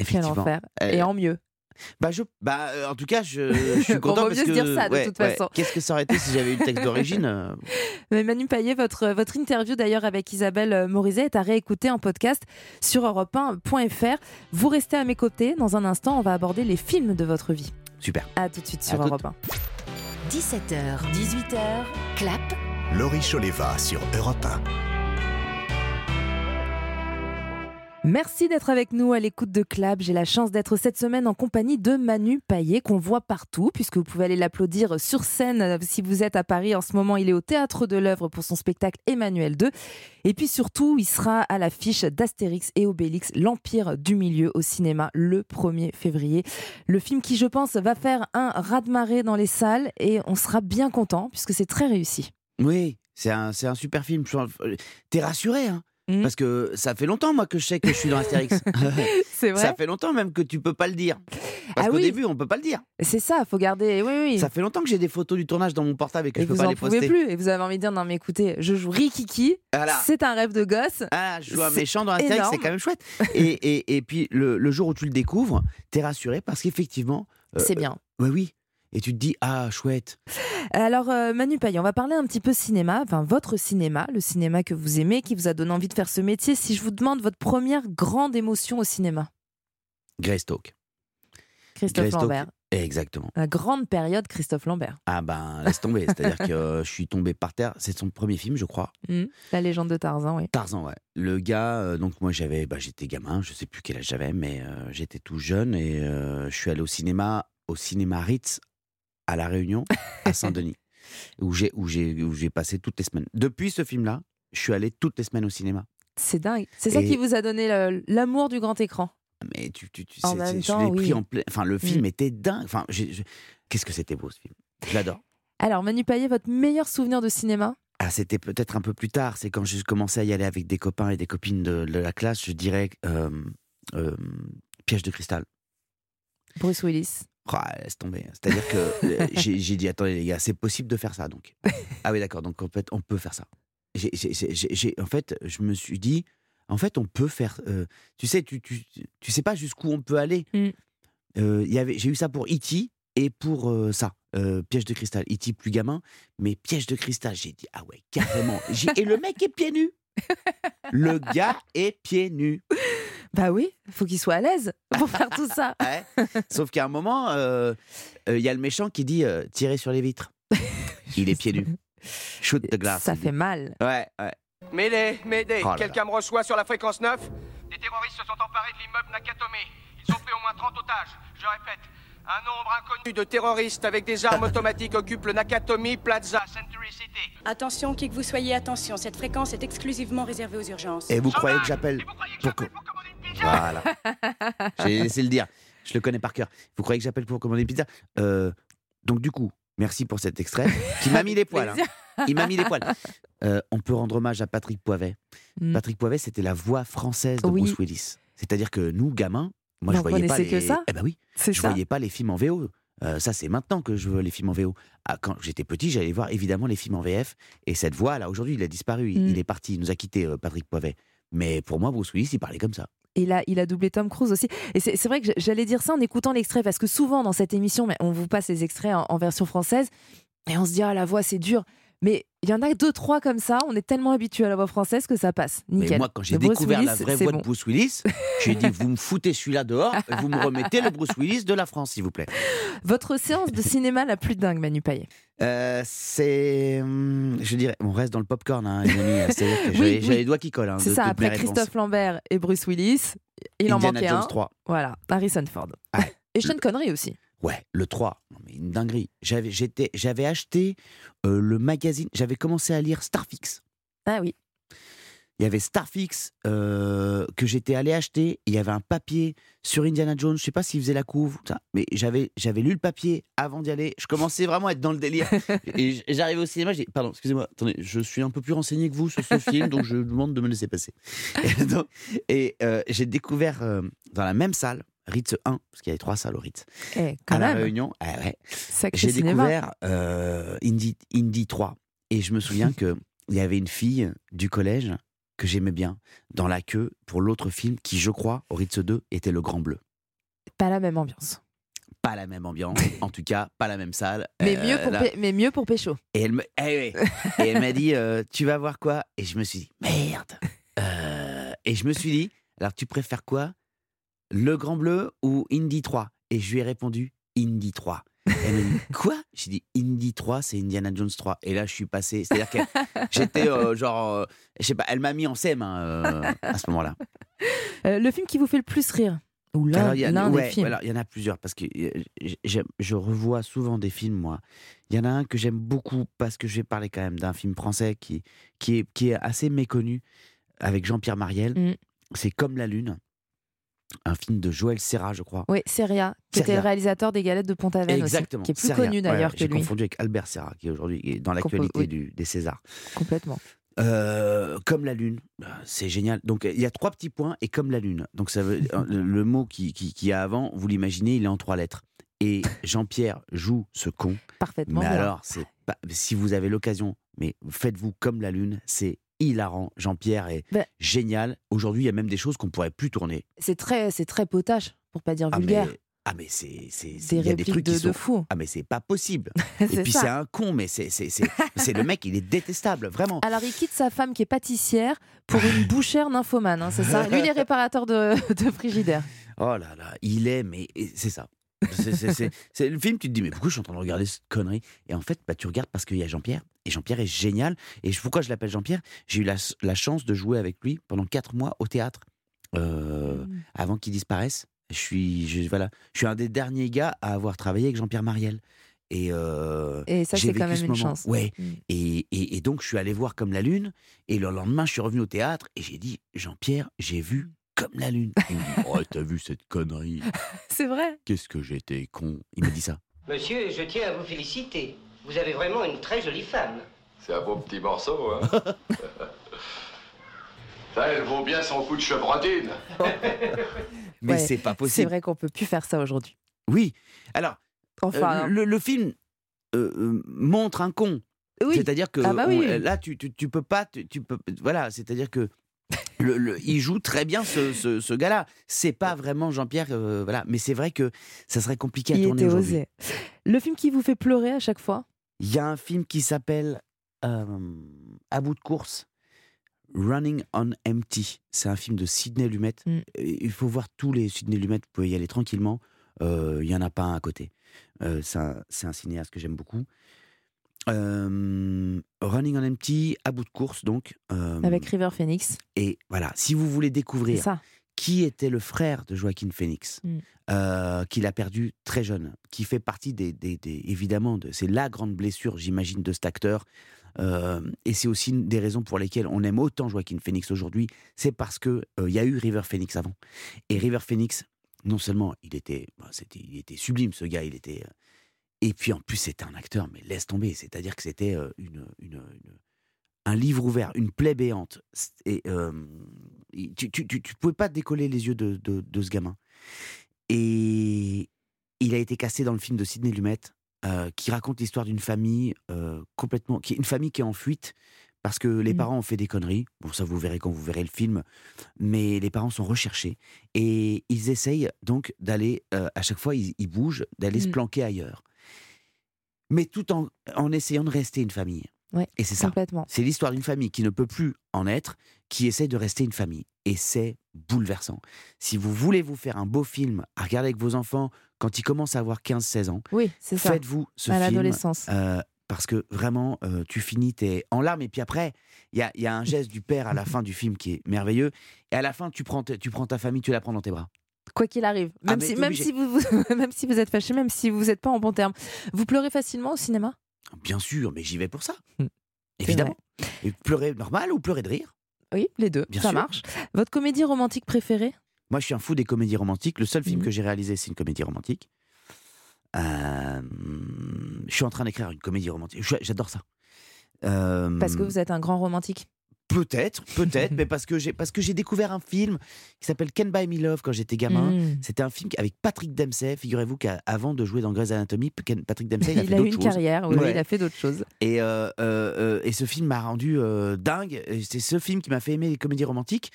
Quel enfer. Euh, Et en mieux. Bah, je, bah, euh, en tout cas, je, je suis content vaut parce mieux que. se dire ça, de ouais, toute ouais. façon. Qu'est-ce que ça aurait été si j'avais eu le texte d'origine euh, Mais Manu Payet, votre, votre interview d'ailleurs avec Isabelle Morizet est à réécouter en podcast sur europe1.fr. Vous restez à mes côtés. Dans un instant, on va aborder les films de votre vie. Super. À tout de suite sur À Europe 1. 17h, 18h, clap. Laurie Choleva sur Europe 1. Merci d'être avec nous à l'écoute de Clap. J'ai la chance d'être cette semaine en compagnie de Manu Payet, qu'on voit partout, puisque vous pouvez aller l'applaudir sur scène euh, si vous êtes à Paris. En ce moment, il est au Théâtre de l'œuvre pour son spectacle Emmanuel 2. Et puis surtout, il sera à l'affiche d'Astérix et Obélix, l'Empire du Milieu au cinéma le 1er février. Le film qui, je pense, va faire un raz-de-marée dans les salles et on sera bien content, puisque c'est très réussi. Oui, c'est un, un super film. Suis- T'es rassuré, hein? Mm. Parce que ça fait longtemps, moi, que je sais que je suis dans Astérix. C'est vrai Ça fait longtemps même que tu peux pas le dire. Parce Ah qu'au oui. début, on peut pas le dire. C'est ça, faut garder. Oui, oui. Ça fait longtemps que j'ai des photos du tournage dans mon portable et que et je peux vous pas en les pouvez poster. plus. Et vous avez envie de dire non mais écoutez, je joue Rikiki. Voilà. C'est un rêve de gosse. Ah, je joue un méchant dans Astérix, c'est quand même chouette. Et, et, et puis, le, le jour où tu le découvres, t'es rassuré parce qu'effectivement. euh, C'est bien. Oui, oui. Et tu te dis, ah, chouette. Alors euh, Manu Payet, on va parler un petit peu cinéma, enfin votre cinéma, le cinéma que vous aimez, qui vous a donné envie de faire ce métier. Si je vous demande votre première grande émotion au cinéma, Greystoke. Christophe Greystoke. Lambert. Exactement. La grande période Christophe Lambert. Ah ben, laisse tomber. C'est-à-dire que euh, je suis tombé par terre. C'est son premier film, je crois. Hmm. La légende de Tarzan, oui. Tarzan, ouais. Le gars, euh, donc moi j'avais, bah, j'étais gamin, je sais plus quel âge j'avais, mais j'étais tout jeune et je suis allé au cinéma, au cinéma Ritz à La Réunion, à Saint-Denis, où j'ai, où j'ai, où j'ai passé toutes les semaines. Depuis ce film-là, je suis allé toutes les semaines au cinéma. C'est dingue. C'est ça qui vous a donné l'amour du grand écran. Mais tu, tu, tu En même temps, je l'ai pris oui. en plein. Enfin, le film Mm. était dingue. Enfin, je- qu'est-ce que c'était beau ce film. Je l'adore. Alors, Manu Payet, votre meilleur souvenir de cinéma? Ah, c'était peut-être un peu plus tard. C'est quand j'ai commencé à y aller avec des copains et des copines de, de la classe. Je dirais euh, euh, piège de cristal. Bruce Willis. Oh, laisse tomber. C'est-à-dire que euh, j'ai j'ai dit attendez les gars, c'est possible de faire ça donc. Ah oui d'accord. Donc en fait on peut faire ça. J'ai- en fait je me suis dit en fait on peut faire. euh, tu sais tu, tu tu sais pas jusqu'où on peut aller. Mm. Euh, il y avait j'ai eu ça pour E.T. et pour euh, ça piège de cristal. E.T. plus gamin mais piège de cristal j'ai dit ah ouais carrément. Et le mec est pieds nus. Le gars est pieds nus. Bah oui, faut qu'il soit à l'aise pour faire tout ça. Ouais. Sauf qu'à un moment, euh, euh, il y a le méchant qui dit euh, tirer sur les vitres. Il est pieds nus. Shoot the glass. Ça il dit. fait mal. Ouais, ouais. Mêlée, Médée, Oh quelqu'un me reçoit sur la fréquence 9 Des terroristes se sont emparés de l'immeuble Nakatomi. Ils ont pris au moins 30 otages. Je répète, un nombre inconnu de terroristes avec des armes automatiques occupent le Nakatomi Plaza, Century City. Attention, qui que vous soyez, attention, cette fréquence est exclusivement réservée aux urgences. Et vous croyez que j'appelle pour que... Voilà. J'ai laissé le dire. Je le connais par cœur. Vous croyez que j'appelle pour commander une pizza? Euh, Donc du coup, merci pour cet extrait qui m'a mis les poils. hein. Il m'a mis les poils. Euh, on peut rendre hommage à Patrick Poivet. Mm. Patrick Poivet, c'était la voix française de Oui. Bruce Willis. C'est-à-dire que nous, gamins, moi, je voyais pas les. que ça Eh ben oui. Je ça. voyais pas les films en VO. Euh, ça, c'est maintenant que je veux les films en VO. Ah, quand j'étais petit, j'allais voir évidemment les films en VF. Et cette voix, là, aujourd'hui, il a disparu. Il, Mm. il est parti. Il nous a quitté, Patrick Poivet. Mais pour moi, Bruce Willis, il parlait comme ça. Et là, il a doublé Tom Cruise aussi. Et c'est vrai que j'allais dire ça en écoutant l'extrait, parce que souvent dans cette émission, on vous passe les extraits en, en version française, et on se dit, ah, la voix, c'est dur. Mais il y en a deux, trois comme ça, on est tellement habitué à la voix française que ça passe. Nickel. Mais moi, quand j'ai découvert la vraie voix bon. de Bruce Willis, j'ai dit vous me foutez celui-là dehors, et vous me remettez le Bruce Willis de la France, s'il vous plaît. Votre séance de cinéma la plus dingue, Manu Payet Euh, c'est, hum, je dirais, on reste dans le popcorn, hein. C'est-à-dire que Oui, j'ai oui. les doigts qui collent. hein, C'est ça, après. Christophe Lambert et Bruce Willis, il en manquait Jones un. 3. Voilà, Harrison Ford. Et Sean Connery aussi. Ouais, le 3. Non, mais une dinguerie. J'avais, j'étais, j'avais acheté euh, le magazine, j'avais commencé à lire Starfix. Ah oui. Il y avait Starfix euh, que j'étais allé acheter. Il y avait un papier sur Indiana Jones. Je sais pas s'il faisait la couve, mais j'avais, j'avais lu le papier avant d'y aller. Je commençais vraiment à être dans le délire. Et j- j'arrivais au cinéma. J'ai pardon, excusez-moi, attendez, je suis un peu plus renseigné que vous sur ce film, donc je vous demande de me laisser passer. Et, donc- et, euh, j'ai découvert dans la même salle, Ritz 1, parce qu'il y avait trois salles au Ritz, Eh, quand à la même. Réunion. Ah ouais. J'ai découvert euh, Indie, Indie 3. Et je me souviens qu'il y avait une fille du collège que j'aimais bien dans la queue pour l'autre film qui, je crois, au Ritz 2, était Le Grand Bleu. Pas la même ambiance. Pas la même ambiance, en tout cas, pas la même salle. Mais, Euh, mieux pour là- Pé- mais mieux pour Pécho. Et elle me- eh oui. Et elle m'a dit euh, Tu vas voir quoi? Et je me suis dit Merde Euh, Et je me suis dit Alors, tu préfères quoi Le Grand Bleu ou Indy 3 Et je lui ai répondu Indy 3. Elle m'a dit Quoi? J'ai dit Indy 3, c'est Indiana Jones 3. Et là, je suis passé. C'est-à-dire que j'étais euh, genre. euh, je sais pas, elle m'a mis en scène à ce moment-là. Euh, le film qui vous fait le plus rire? Ou l'un ouais, des films alors, il y en a plusieurs parce que euh, je revois souvent des films, moi. Il y en a un que j'aime beaucoup parce que je vais parler quand même d'un film français qui, qui, est, qui est assez méconnu avec Jean-Pierre Mariel. Mm. C'est Comme la Lune, un film de Joël Serra, je crois. Oui, Seria, qui était le réalisateur des Galettes de Pont-Aven aussi, Exactement. qui est plus connu d'ailleurs Ouais, que J'ai lui. confondu avec Albert Serra, qui est aujourd'hui est dans l'actualité oui. des Césars. Complètement. Euh, comme la lune, bah, c'est génial. Donc il y a trois petits points et comme la lune. Donc ça veut le, le mot qui qui, a avant, vous l'imaginez, il est en trois lettres. Et Jean-Pierre joue ce con. Parfaitement. Mais bien. alors, c'est pas, si vous avez l'occasion, mais faites-vous comme la lune, c'est hilarant. Jean-Pierre est Ben- génial. Aujourd'hui, il y a même des choses qu'on pourrait plus tourner. C'est très, c'est très potache, pour pas dire Ah vulgaire. mais, ah, mais c'est c'est Des il y a des trucs de, qui de fou. ah mais c'est pas possible. Et puis c'est un con, mais c'est c'est c'est c'est le mec, il est détestable, vraiment. Alors, il quitte sa femme qui est pâtissière pour une bouchère nymphomane, hein, c'est ça? Lui, il est réparateur de, de frigidaire. Oh là là, il est, mais c'est ça. C'est- c'est- C'est c'est le film, tu te dis, mais pourquoi je suis en train de regarder cette connerie? Et en fait, bah, tu regardes parce qu'il y a Jean-Pierre. Et Jean-Pierre est génial. Et je- pourquoi je l'appelle Jean-Pierre? J'ai eu la, la chance de jouer avec lui pendant quatre mois au théâtre euh, Mmh. avant qu'il disparaisse. Je suis, je, voilà, je suis un des derniers gars à avoir travaillé avec Jean-Pierre Mariel. Et, euh, Et ça, c'est quand même ce une moment. chance. Ouais. Mm. Et, et- et donc, je suis allé voir comme la lune. Et le lendemain, je suis revenu au théâtre et j'ai dit Jean-Pierre, j'ai vu comme la lune. Il me dit Oh, t'as vu cette connerie? C'est vrai. Qu'est-ce que j'étais con? Il m'a dit ça. Monsieur, je tiens à vous féliciter. Vous avez vraiment une très jolie femme. C'est un beau petit morceau, hein Ça, elle vaut bien son coup de chevrotine. Mais Ouais, c'est pas C'est possible. vrai qu'on peut plus faire ça aujourd'hui. Oui. Alors, Enfin, euh, le, le film euh, euh, montre un con. Oui. C'est-à-dire que Ah bah oui, on- oui. là, tu, tu, tu peux pas. Tu, tu peux, voilà, c'est-à-dire que. Le, le- il joue très bien ce, ce, ce gars-là. C'est pas vraiment Jean-Pierre, euh, voilà. Mais c'est vrai que ça serait compliqué à il tourner était aujourd'hui. osé. Le film qui vous fait pleurer à chaque fois? Il y a un film qui s'appelle euh, À bout de course, Running on Empty. C'est un film de Sidney Lumet. Mm. Il faut voir tous les Sidney Lumet, vous pouvez y aller tranquillement. Euh, Il y en a pas un à côté. Euh, c'est un, cinéaste que j'aime beaucoup. Euh, Running on Empty, À bout de course, donc. euh, avec River Phoenix. et voilà, si vous voulez découvrir ça. Qui était le frère de Joaquin Phoenix, Mm. euh, qu'il a perdu très jeune, qui fait partie des, des- des- évidemment, de, c'est la grande blessure, j'imagine, de cet acteur. Euh, et c'est aussi une des raisons pour lesquelles on aime autant Joaquin Phoenix aujourd'hui, c'est parce que euh, y a eu River Phoenix avant. Et River Phoenix, non seulement il était, bah, il était sublime, ce gars, il était. et puis en plus, c'était un acteur, mais laisse tomber. C'est-à-dire que c'était une, une- une- un livre ouvert, une plaie béante. Et euh, tu, tu, tu, tu pouvais pas décoller les yeux de, de, de ce gamin. Et il a été cassé dans le film de Sidney Lumet, euh, qui raconte l'histoire d'une famille euh, complètement, qui une famille qui est en fuite parce que les Mhm. parents ont fait des conneries. Bon, ça vous verrez quand vous verrez le film, mais les parents sont recherchés et ils essayent donc d'aller, euh, à chaque fois, ils, ils bougent, d'aller se Mhm. planquer ailleurs. Mais tout en, en essayant de rester une famille. Ouais, Et c'est ça. C'est l'histoire d'une famille qui ne peut plus en être, qui essaie de rester une famille. Et c'est bouleversant. Si vous voulez vous faire un beau film à regarder avec vos enfants quand ils commencent à avoir 15-16 ans, Oui, c'est ça. faites-vous ce À film. l'adolescence. euh, parce que vraiment, euh, tu finis, t'es en larmes. Et puis après, il y a, y a un geste du père à la fin du film qui est merveilleux. Et à la fin, tu prends, ta- tu prends ta famille, tu la prends dans tes bras. Quoi qu'il arrive, Ah, même, si, même, si vous, vous- même si vous êtes fâché, même si vous n'êtes pas en bon terme. Vous pleurez facilement au cinéma? Bien sûr, mais j'y vais pour ça. Hmm. Évidemment. Et pleurer normal ou pleurer de rire? Oui, les deux, Bien ça sûr. marche. Votre comédie romantique préférée? Moi, je suis un fou des comédies romantiques. Le seul film Mhm. que j'ai réalisé, c'est une comédie romantique. Euh, je suis en train d'écrire une comédie romantique. J'adore ça. Euh, Parce que vous êtes un grand romantique. Peut-être, peut-être, mais parce que j'ai parce que j'ai découvert un film qui s'appelle Can Buy Me Love quand j'étais gamin. Mm. C'était un film avec Patrick Dempsey. Figurez-vous qu'avant de jouer dans Grey's Anatomy, Patrick Dempsey il a Il fait a eu une choses. carrière, oui, Ouais. il a fait d'autres choses. Et, euh, euh, euh, et ce film m'a rendu euh, dingue. C'est ce film qui m'a fait aimer les comédies romantiques.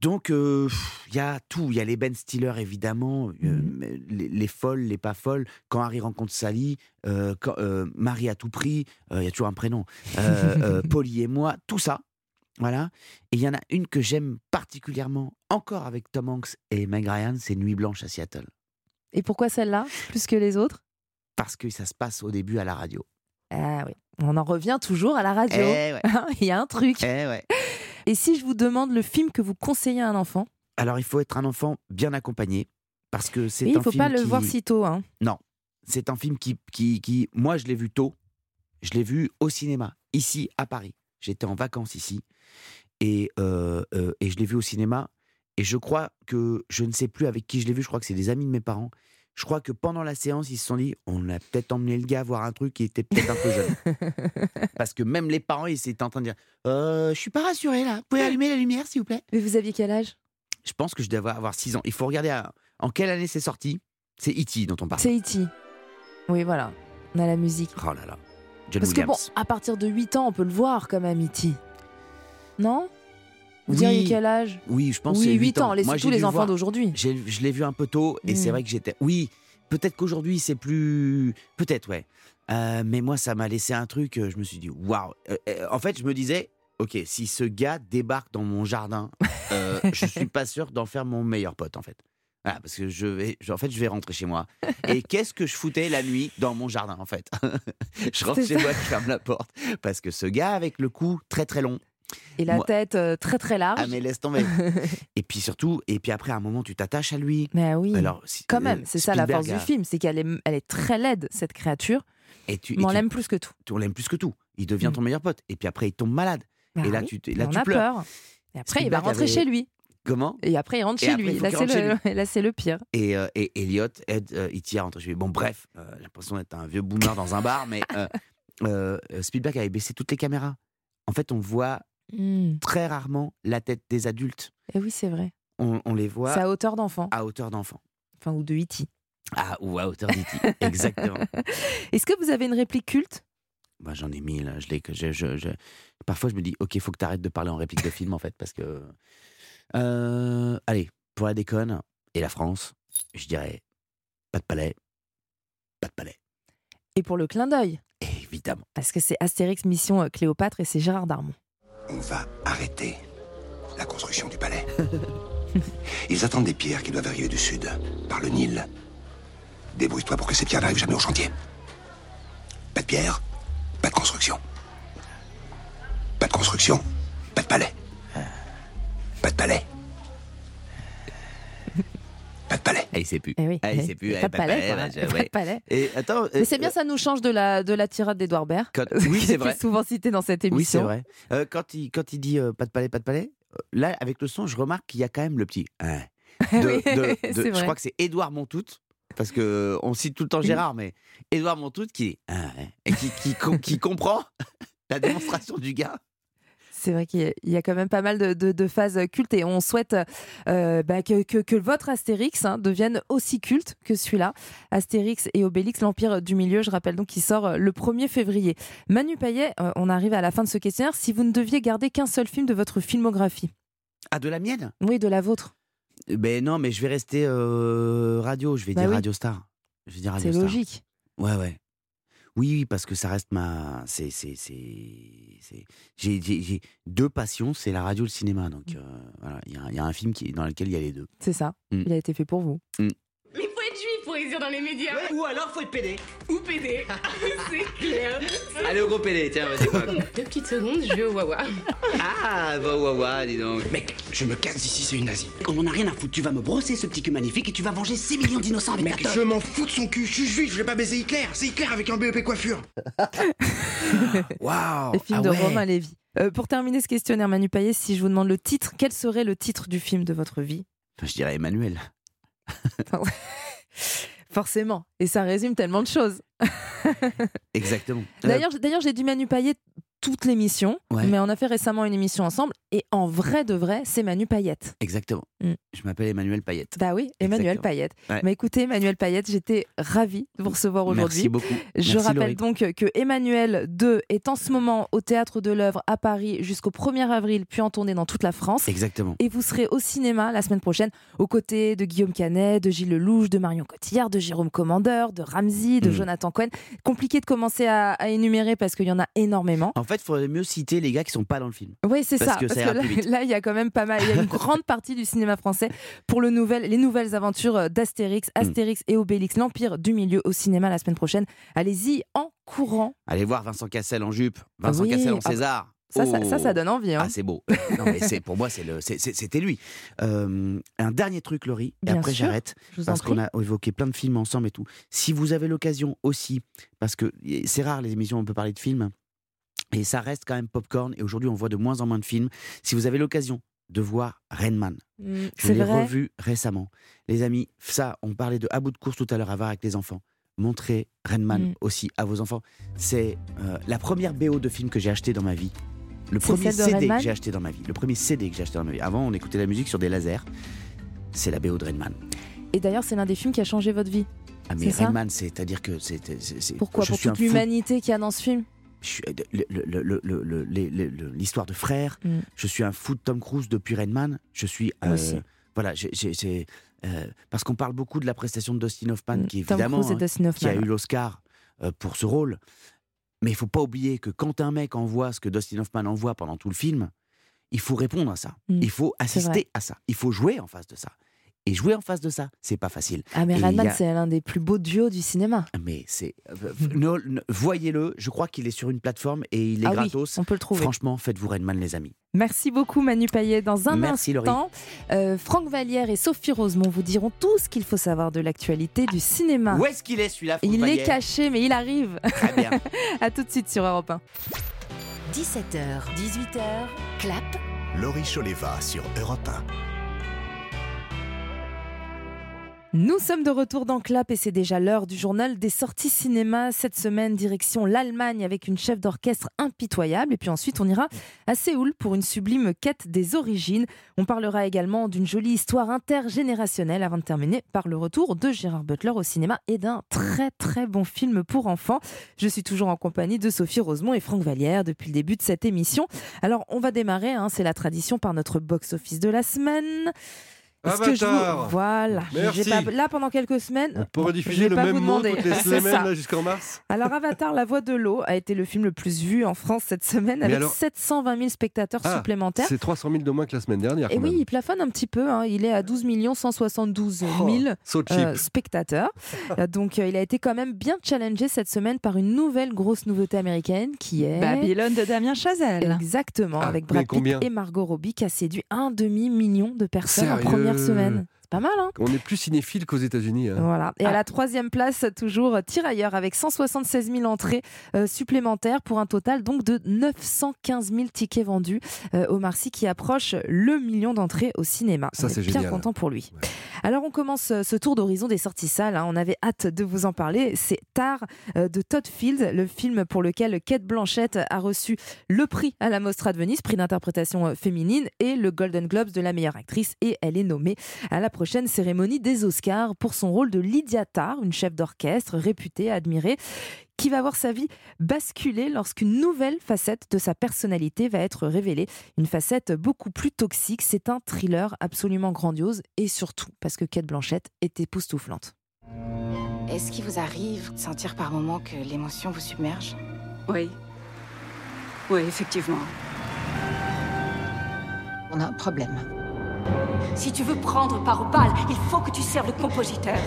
Donc, euh, il y a tout. Il y a les Ben Stiller, évidemment, euh, mais les, les folles, les pas folles. Quand Harry rencontre Sally, euh, quand, euh, Marie à tout prix, euh, il y a toujours un prénom. Euh, euh, Polly et moi, tout ça. Voilà. Et il y en a une que j'aime particulièrement, encore avec Tom Hanks et Meg Ryan, c'est Nuit Blanche à Seattle. Et pourquoi celle-là, plus que les autres? Parce que ça se passe au début à la radio. Ah oui, on en revient toujours à la radio. Eh ouais. Il y a un truc. Eh ouais. Et si je vous demande le film que vous conseillez à un enfant Alors, il faut être un enfant bien accompagné. Parce que c'est Oui, il un faut pas le qui- voir si tôt. Hein. Non. C'est un film qui, qui, qui- Moi, je l'ai vu tôt. Je l'ai vu au cinéma, ici, à Paris. J'étais en vacances ici. Et, euh, euh, et je l'ai vu au cinéma. Et je crois que. Je ne sais plus avec qui je l'ai vu. Je crois que c'est des amis de mes parents. Je crois que pendant la séance, ils se sont dit on a peut-être emmené le gars voir un truc qui était peut-être un peu jeune. Parce que même les parents, ils étaient en train de dire euh, Je suis pas rassuré là. Vous pouvez allumer la lumière, s'il vous plaît? Mais vous aviez quel âge? Je pense que je devais avoir 6 ans. Il faut regarder à- en quelle année c'est sorti. C'est E.T. dont on parle. C'est E.T. Oui, voilà. On a la musique. Oh là là. John Parce que bon, à partir de 8 ans, on peut le voir quand même, E.T. Non? Vous Oui. diriez quel âge? Oui, je pense Oui, que c'est 8 8 ans, laissez Moi, tous les enfants d'aujourd'hui. Je l'ai vu un peu tôt et c'est Mm. vrai que j'étais. Oui, peut-être qu'aujourd'hui c'est plus. Peut-être, ouais. Euh, mais moi, ça m'a laissé un truc. euh, Je me suis dit, waouh. Euh, en fait, je me disais, ok, si ce gars débarque dans mon jardin, euh, je suis pas sûr d'en faire mon meilleur pote, en fait. Voilà, parce que je vais, je- en fait, je vais rentrer chez moi. Et qu'est-ce que je foutais la nuit dans mon jardin, en fait? Je rentre chez ça. moi, je ferme la porte. Parce que ce gars avec le cou très très long. Et la Moi- tête euh, très très large. Ah, mais laisse tomber. et puis surtout, et puis après, à un moment, tu t'attaches à lui. Mais oui. Alors, si- Quand euh, même, c'est ça la force du film, c'est qu'elle est, elle est très laide, cette créature. Et tu, et on l'aime plus que tout. tu- on l'aime plus que tout. Il devient Mm. ton meilleur pote. Et puis après, il tombe malade. Bah et là, oui, tu, là, on tu a pleures. peur. Et après, il va rentrer avait- chez lui. Comment? Et après, il rentre chez après, lui. il Là, chez le, là, c'est le pire. Et, euh, et Elliot aide, euh, il tire entre chez lui. Bon, bref, euh, j'ai l'impression d'être un vieux boomer dans un bar, mais euh, euh, Spielberg avait baissé toutes les caméras. En fait, on voit Hmm. très rarement la tête des adultes. Et oui, c'est vrai. On, on les voit C'est à hauteur d'enfant. à hauteur d'enfant. Enfin, ou de E.T. Ah, ou à hauteur d'E.T. Exactement. Est-ce que vous avez une réplique culte? Bah, J'en ai mille. Je l'ai que je, je- je- Parfois, je me dis, ok, il faut que tu arrêtes de parler en réplique de film, en fait, parce que. Euh, allez, pour la déconne et la France, je dirais pas de palais, pas de palais, Et pour le clin d'œil? Évidemment. Parce que c'est Astérix Mission euh, Cléopâtre et c'est Gérard Darmon. On va arrêter la construction du palais. Ils attendent des pierres qui doivent arriver du sud, par le Nil. Débrouille-toi pour que ces pierres n'arrivent jamais au chantier. Pas de pierre, pas de construction. Pas de construction, pas de palais. Pas de palais. Pas de palais. Ah, il sait plus. Eh oui, Ah, il eh, sait plus. pas de palais, quoi. je- Pas de palais. Et attends. Mais euh, c'est bien, ça nous change de la, de la tirade d'Edouard Baird. Quand- oui, qui c'est est vrai. souvent cité dans cette émission. Oui, c'est vrai. Euh, quand, il, quand il dit euh, pas de palais, pas de palais, là, avec le son, je remarque qu'il y a quand même le petit. hein, de- Oui, de- je crois que c'est Édouard Montout, parce que euh, on cite tout le temps Gérard, mais Édouard Montout qui, hein, et qui, qui comprend la démonstration du gars. C'est vrai qu'il y a- quand même pas mal de, de- de phases cultes et on souhaite euh, bah, que, que- que votre Astérix hein, devienne aussi culte que celui-là. Astérix et Obélix, l'Empire du Milieu, je rappelle donc qu'il sort euh, le 1er février. Manu Payet, euh, on arrive à la fin de ce questionnaire. Si vous ne deviez garder qu'un seul film de votre filmographie Ah, de la mienne? Oui, de la vôtre. Ben non, mais je vais rester euh, radio, je vais Bah dire oui. Radio Star. Je vais dire Radio C'est Star. logique. Ouais, ouais. Oui, parce que ça reste ma. C'est, c'est, c'est, J'ai, j'ai- j'ai deux passions, c'est la radio et le cinéma. Donc euh, voilà, il y, a un- il y a un film qui, dans lequel il y a les deux. C'est ça. Mm. Il a été fait pour vous. Mm. Juif pour réussir dans les médias. Ou alors faut être pédé. Ou pédé. c'est clair. Allez au gros pédé, tiens, vas-y. quoi. Deux petites secondes, je vais au Wawa. Ah, va wa wa, dis donc. Mec, je me casse d'ici, c'est une nazie. On en a rien à foutre, tu vas me brosser ce petit cul magnifique et tu vas venger 6 millions d'innocents avec Mec, ta je m'en fous de son cul, je suis juif, je vais pas baiser Hitler, c'est Hitler avec un BEP coiffure. Waouh Les films ah de ouais. Romain Lévy. Euh, pour terminer ce questionnaire, Manu Payet, si je vous demande le titre, quel serait le titre du film de votre vie? Enfin, je dirais Emmanuel. Forcément. Et ça résume tellement de choses. Exactement. D'ailleurs, d'ailleurs, j'ai dit Manu Payet toute l'émission, Ouais. mais on a fait récemment une émission ensemble, et en vrai de vrai, c'est Manu Payette. Exactement. Mm. Je m'appelle Emmanuel Payette. Bah oui, Emmanuel. Payette. Ouais. Mais écoutez, Emmanuel Payette, j'étais ravie de vous recevoir aujourd'hui. Merci beaucoup. Je Merci, rappelle Laurie. donc que Emmanuel 2 est en ce moment au Théâtre de l'œuvre à Paris jusqu'au 1er avril, puis en tournée dans toute la France. Exactement. Et vous serez au cinéma la semaine prochaine aux côtés de Guillaume Canet, de Gilles Lelouch, de Marion Cotillard, de Jérôme Commandeur, de Ramsey, de Mm. Jonathan Cohen. Compliqué de commencer à, à énumérer parce qu'il y en a énormément. En fait, il faudrait mieux citer les gars qui sont pas dans le film. Oui, c'est ça. que parce que là, plus vite. là, il y a quand même pas mal. Il y a une grande partie du cinéma français pour le nouvel, les nouvelles aventures d'Astérix, Mm. Astérix et Obélix, l'Empire du Milieu au cinéma la semaine prochaine. Allez-y en courant. Allez voir Vincent Cassel en jupe, Vincent Oui. Cassel en Ah, César. ça, ça- Oh. ça, ça donne envie, hein. Ah, c'est beau. non, mais c'est, pour moi, c'est le, c'était lui. Euh, un dernier truc, Laurie, et Bien après j'arrête. Parce qu'on a évoqué plein de films ensemble et tout. Si vous avez l'occasion aussi, parce que c'est rare les émissions où on peut parler de films, et ça reste quand même popcorn, et aujourd'hui on voit de moins en moins de films. Si vous avez l'occasion de voir Rainman, Mm, je l'ai revu récemment. Les amis, ça, on parlait de à bout de course tout à l'heure à voir avec les enfants. Montrez Rainman Mm. aussi à vos enfants. C'est euh, la première BO de film que j'ai acheté dans ma vie. Le premier CD que j'ai acheté dans ma vie. Le premier CD que j'ai acheté dans ma vie. Avant, on écoutait la musique sur des lasers. C'est la BO de Rainman. Et d'ailleurs, c'est l'un des films qui a changé votre vie. Ah mais Rainman, c'est-à-dire que c'est... Pourquoi? je Pour suis toute l'humanité qu'il y a dans ce film L'histoire de frères. Mm. Je suis un fou de Tom Cruise depuis Rainman. Je suis... Euh, aussi. Voilà, j'ai- euh, parce qu'on parle beaucoup de la prestation de Dustin Hoffman, Mm. qui Tom évidemment Cruise et hein, qui a eu l'Oscar euh, pour ce rôle. Mais il faut pas oublier que quand un mec envoie ce que Dustin Hoffman envoie pendant tout le film, il faut répondre à ça. Mm. Il faut assister à ça. Il faut jouer en face de ça. Et jouer en face de ça, c'est pas facile. Ah, mais y a- c'est l'un des plus beaux duos du cinéma. mais c'est. euh, Voyez-le, je crois qu'il est sur une plateforme et il est Ah oui, gratos. on peut le trouver. Franchement, faites-vous Redman, les amis. Merci beaucoup Manu Payet. Dans un Merci, Laurie. instant, euh, Franck Vallière et Sophie Rosemont vous diront tout ce qu'il faut savoir de l'actualité du cinéma. Où est-ce qu'il est celui-là Franck Il Vallière? est caché, mais il arrive. Très bien. à tout de suite sur Europe 1. 17h, 18h, clap. Laurie Choleva sur Europe 1. Nous sommes de retour dans Clap et c'est déjà l'heure du journal des sorties cinéma. Cette semaine, direction l'Allemagne avec une chef d'orchestre impitoyable. Et puis ensuite, on ira à Séoul pour une sublime quête des origines. On parlera également d'une jolie histoire intergénérationnelle avant de terminer par le retour de Gérard Butler au cinéma et d'un très très bon film pour enfants. Je suis toujours en compagnie de Sophie Rosemont et Franck Vallière depuis le début de cette émission. Alors, on va démarrer, hein, c'est la tradition, par notre box-office de la semaine. Est-ce que je vous- Avatar. Voilà. Merci. Pas- Là, pendant quelques semaines. Bon, rediffuser le pas même vous mot toutes les C'est semaines jusqu'en mars Alors, Avatar, La Voix de l'eau a été le film le plus vu en France cette semaine Mais avec alors- 720 000 spectateurs Ah, supplémentaires. C'est 300 000 de moins que la semaine dernière. Et oui, il plafonne un petit peu. hein. Il est à 12 172 000 Oh, so cheap. euh, spectateurs. Euh, Donc, euh, il a été quand même bien challengé cette semaine par une nouvelle grosse nouveauté américaine qui est. Babylone de Damien Chazelle. Exactement, Ah, avec Brad Pitt et Margot Robbie qui a séduit un demi-million de personnes Sérieux en première semaine. Pas mal, hein On est plus cinéphile qu'aux États-Unis. hein. voilà. Et Ah. à la troisième place, toujours euh, Tirailleurs avec 176 000 entrées euh, supplémentaires pour un total donc de 915 000 tickets vendus. Euh, Omar Sy qui approche le million d'entrées au cinéma. Ça, c'est bien génial. content pour lui. Alors on commence euh, ce tour d'horizon des sorties salles. hein. On avait hâte de vous en parler. C'est Tar euh, de Todd Field, le film pour lequel Kate Blanchett a reçu le prix à la Mostra de Venise, prix d'interprétation féminine, et le Golden Globes de la meilleure actrice. Et elle est nommée à la prochaine cérémonie des Oscars pour son rôle de Lydia Tarr, une chef d'orchestre réputée, admirée, qui va voir sa vie basculer lorsqu'une nouvelle facette de sa personnalité va être révélée. Une facette beaucoup plus toxique. C'est un thriller absolument grandiose et surtout parce que Kate Blanchett est époustouflante. Est-ce qu'il vous arrive de sentir par moments que l'émotion vous submerge? Oui. Oui, effectivement. On a un problème. Si tu veux prendre part au bal, il faut que tu serves le compositeur.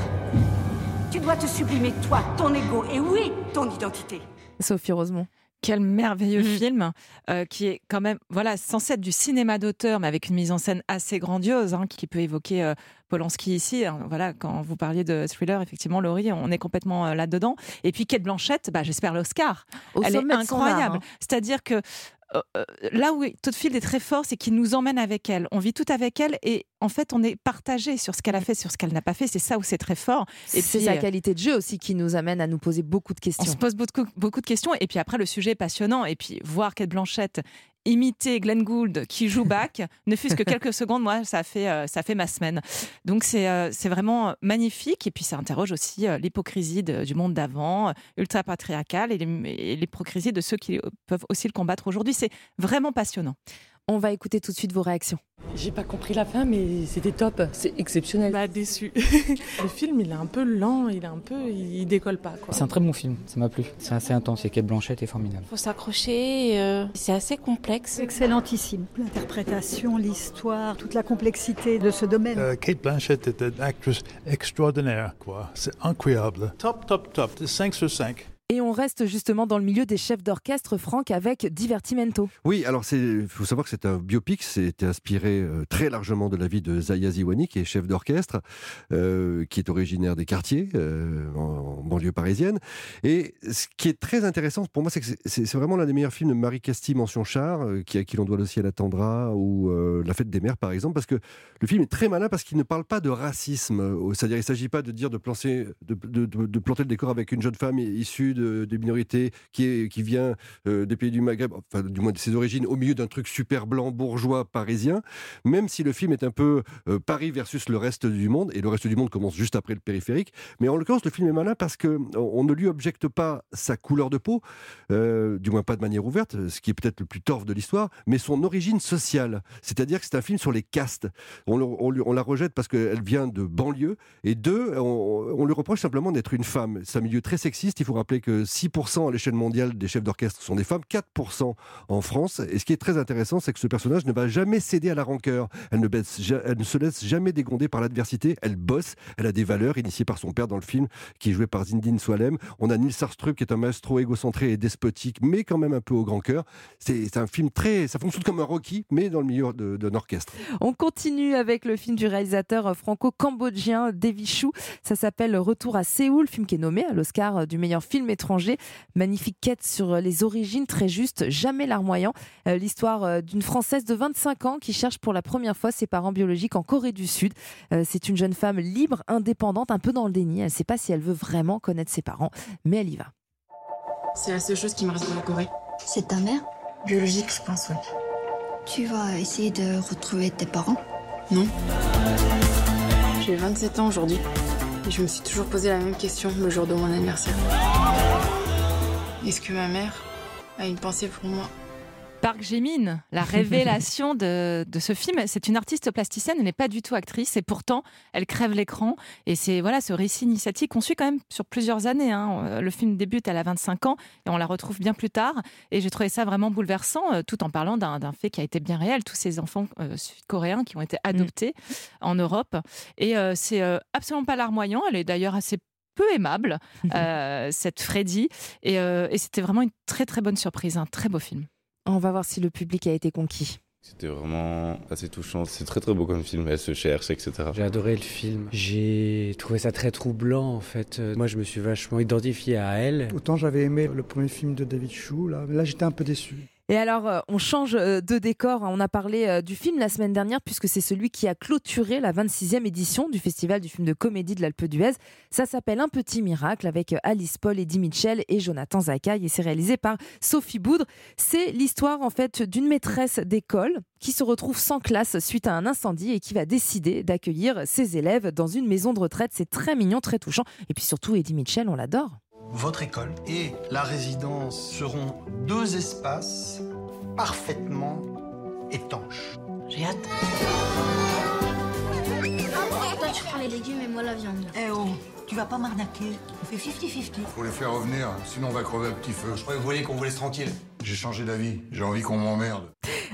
Tu dois te sublimer toi, ton ego et oui, ton identité. Sophie Rosemont. Quel merveilleux Mm. film euh, qui est quand même voilà censé être du cinéma d'auteur mais avec une mise en scène assez grandiose hein, qui peut évoquer euh, Polanski ici hein. voilà quand vous parliez de thriller effectivement Laurie on est complètement euh, là dedans et puis Kate Blanchett bah, j'espère l'Oscar elle est incroyable hein. c'est-à-dire que là où Todd Field est très fort, c'est qu'il nous emmène avec elle. On vit tout avec elle et en fait, on est partagé sur ce qu'elle a fait, sur ce qu'elle n'a pas fait. C'est ça où c'est très fort. Et C'est sa euh, qualité de jeu aussi qui nous amène à nous poser beaucoup de on questions. se pose beaucoup, beaucoup de questions. Et puis après, le sujet est passionnant. Et puis voir Kate Blanchett imiter Glenn Gould qui joue Bach, ne fût-ce que quelques secondes, moi, ça fait, euh, ça fait ma semaine. Donc c'est euh, c'est vraiment magnifique. Et puis ça interroge aussi euh, l'hypocrisie du monde d'avant, euh, ultra patriarcal, et l'hypocrisie de ceux qui euh, peuvent aussi le combattre aujourd'hui. C'est vraiment passionnant. On va écouter tout de suite vos réactions. J'ai pas compris la fin, mais c'était top, c'est exceptionnel. Bah déçu. le film, il est un peu lent, il est un peu, il décolle pas quoi. C'est un très bon film, ça m'a plu. C'est assez intense et Kate Blanchett est formidable. Faut s'accrocher, euh, c'est assez complexe. Excellentissime. L'interprétation, l'histoire, toute la complexité de ce domaine. Euh, Kate Blanchett est une actrice extraordinaire, quoi. C'est incroyable. Top, top, top. 5 sur 5. Et on reste justement dans le milieu des chefs d'orchestre, Franck, avec Divertimento. Oui, alors il faut savoir que c'est un biopic, c'était inspiré euh, très largement de la vie de Zaya Ziwani, qui est chef d'orchestre, euh, qui est originaire des quartiers, euh, en, banlieue parisienne. Et ce qui est très intéressant pour moi, c'est que c'est- c'est c'est vraiment l'un des meilleurs films de Marie Casti, mention char, qui, à qui l'on doit le ciel attendra, ou La fête des mères, par exemple, parce que le film est très malin parce qu'il ne parle pas de racisme. C'est-à-dire, il ne s'agit pas de dire de de- de- de planter le décor avec une jeune femme issue de, des minorités qui, est, qui vient euh, des pays du Maghreb, enfin, du moins de ses origines, au milieu d'un truc super blanc, bourgeois, parisien. Même si le film est un peu euh, Paris versus le reste du monde, et le reste du monde commence juste après le périphérique. Mais en l'occurrence, le film est malin parce que on on ne lui objecte pas sa couleur de peau, euh, du moins pas de manière ouverte, ce qui est peut-être le plus torf de l'histoire, mais son origine sociale. C'est-à-dire que c'est un film sur les castes. On, la rejette parce qu'elle vient de banlieue, et deux, on lui reproche simplement d'être une femme. C'est un milieu très sexiste. Il faut rappeler que que 6% à l'échelle mondiale des chefs d'orchestre sont des femmes, 4% en France. Et ce qui est très intéressant, c'est que ce personnage ne va jamais céder à la rancœur. Elle ne, se laisse jamais dégonder par l'adversité. Elle bosse, elle a des valeurs initiées par son père dans le film, qui est joué par Zindine Swalem. On a Nils Sarstrup, qui est un maestro égocentré et despotique, mais quand même un peu au grand cœur. C'est un film très. Ça fonctionne comme un Rocky, mais dans le milieu d'un orchestre. On continue avec le film du réalisateur franco-cambodgien Davy Chou. Ça s'appelle Retour à Séoul, film qui est nommé à l'Oscar du meilleur film étranger. Magnifique quête sur les origines, très juste, jamais larmoyant. Euh, L'histoire euh, d'une Française de 25 ans qui cherche pour la première fois ses parents biologiques en Corée du Sud. Euh, C'est une jeune femme libre, indépendante, un peu dans le déni. Elle ne sait pas si elle veut vraiment connaître ses parents, mais elle y va. C'est la seule chose qui me reste de la Corée. C'est ta mère? Biologique, je pense, oui. Tu vas essayer de retrouver tes parents? Non. J'ai 27 ans aujourd'hui. Et je me suis toujours posé la même question le jour de mon anniversaire. Est-ce que ma mère a une pensée pour moi? Park Jimin, la révélation de, de ce film. C'est une artiste plasticienne, elle n'est pas du tout actrice et pourtant elle crève l'écran. Et c'est voilà ce récit initiatique qu'on suit quand même sur plusieurs années. hein. Euh, Le film débute, elle a 25 ans et on la retrouve bien plus tard. Et j'ai trouvé ça vraiment bouleversant, euh, tout en parlant d'un fait qui a été bien réel. Tous ces enfants euh, sud-coréens qui ont été adoptés en Europe. Et euh, c'est euh, absolument pas larmoyant. Elle est d'ailleurs assez peu aimable, cette Freddy. Et, et c'était vraiment une très très bonne surprise, un très beau film. On va voir si le public a été conquis. C'était vraiment assez touchant. C'est très très beau comme film. Elle se cherche, etc. J'ai adoré le film. J'ai trouvé ça très troublant en fait. Euh, Moi je me suis vachement identifié à elle. Autant j'avais aimé le premier film de David Chou, là, là j'étais un peu déçu. Et alors, euh, on change euh, de décor. On a parlé euh, du film la semaine dernière, puisque c'est celui qui a clôturé la 26e édition du Festival du film de comédie de l'Alpe d'Huez. Ça s'appelle Un petit miracle avec Alice Paul, Eddie Mitchell et Jonathan Zakaï. Et c'est réalisé par Sophie Boudre. C'est l'histoire, en fait, d'une maîtresse d'école qui se retrouve sans classe suite à un incendie et qui va décider d'accueillir ses élèves dans une maison de retraite. C'est très mignon, très touchant. Et puis surtout, Eddie Mitchell, on l'adore. Votre école et la résidence seront deux espaces parfaitement étanches. J'ai hâte. Toi, tu prends les légumes et moi la viande. Eh oh, tu vas pas m'arnaquer. On fait 50-50. Faut les faire revenir, sinon on va crever à petit feu. Je croyais que vous vouliez qu'on vous laisse tranquille. J'ai changé d'avis, j'ai envie qu'on m'emmerde.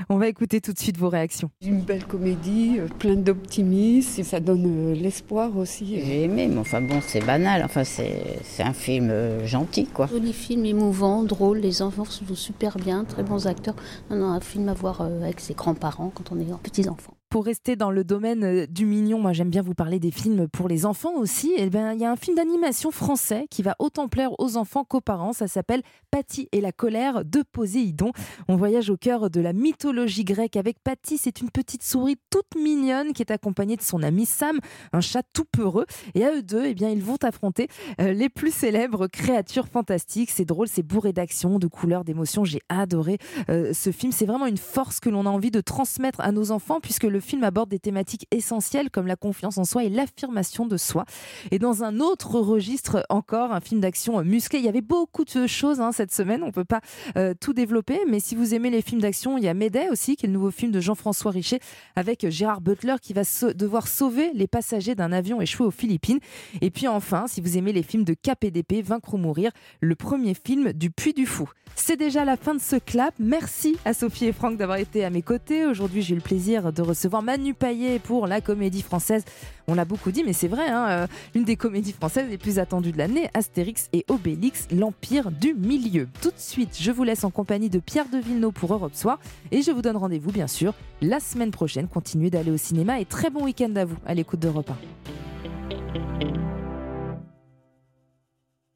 On va écouter tout de suite vos réactions. Une belle comédie, euh, pleine d'optimisme, et ça donne euh, l'espoir aussi. J'ai aimé, mais enfin bon, c'est banal. Enfin, c'est c'est un film euh, gentil, quoi. Joli film, émouvant, drôle, les enfants se jouent super bien, très bons acteurs. Non, non, un film à voir avec ses grands-parents quand on est petits-enfants. Pour rester dans le domaine euh, du mignon, moi j'aime bien vous parler des films pour les enfants aussi. Et ben il y a un film d'animation français qui va autant plaire aux enfants qu'aux parents. Ça s'appelle Patty et la colère de Poséidon. On voyage au cœur de la mythologie grecque avec Patty. C'est une petite souris toute mignonne qui est accompagnée de son ami Sam, un chat tout peureux. Et à eux deux, eh bien ils vont affronter euh, les plus célèbres créatures fantastiques. C'est drôle, c'est bourré d'action, de couleurs, d'émotions. J'ai adoré euh, ce film. C'est vraiment une force que l'on a envie de transmettre à nos enfants puisque le film aborde des thématiques essentielles comme la confiance en soi et l'affirmation de soi. Et dans un autre registre encore, un film d'action musclé. Il y avait beaucoup de choses hein, cette semaine. On peut pas euh, tout développer, mais si vous aimez les films d'action, il y a Médée aussi, qui est le nouveau film de Jean-François Richet avec Gérard Butler qui va devoir sauver les passagers d'un avion échoué aux Philippines. Et puis enfin, si vous aimez les films de KPDP, Vaincre ou mourir, le premier film du Puy du Fou. C'est déjà la fin de ce clap. Merci à Sophie et Franck d'avoir été à mes côtés. Aujourd'hui, j'ai eu le plaisir de recevoir Manu Payet pour la comédie française. On l'a beaucoup dit, mais c'est vrai, hein, euh, l'une des comédies françaises les plus attendues de l'année, Astérix et Obélix, l'Empire du Milieu. Tout de suite, je vous laisse en compagnie de Pierre de Villeneuve pour Europe Soir et je vous donne rendez-vous, bien sûr, la semaine prochaine. Continuez d'aller au cinéma et très bon week-end à vous à l'écoute d'Europe 1.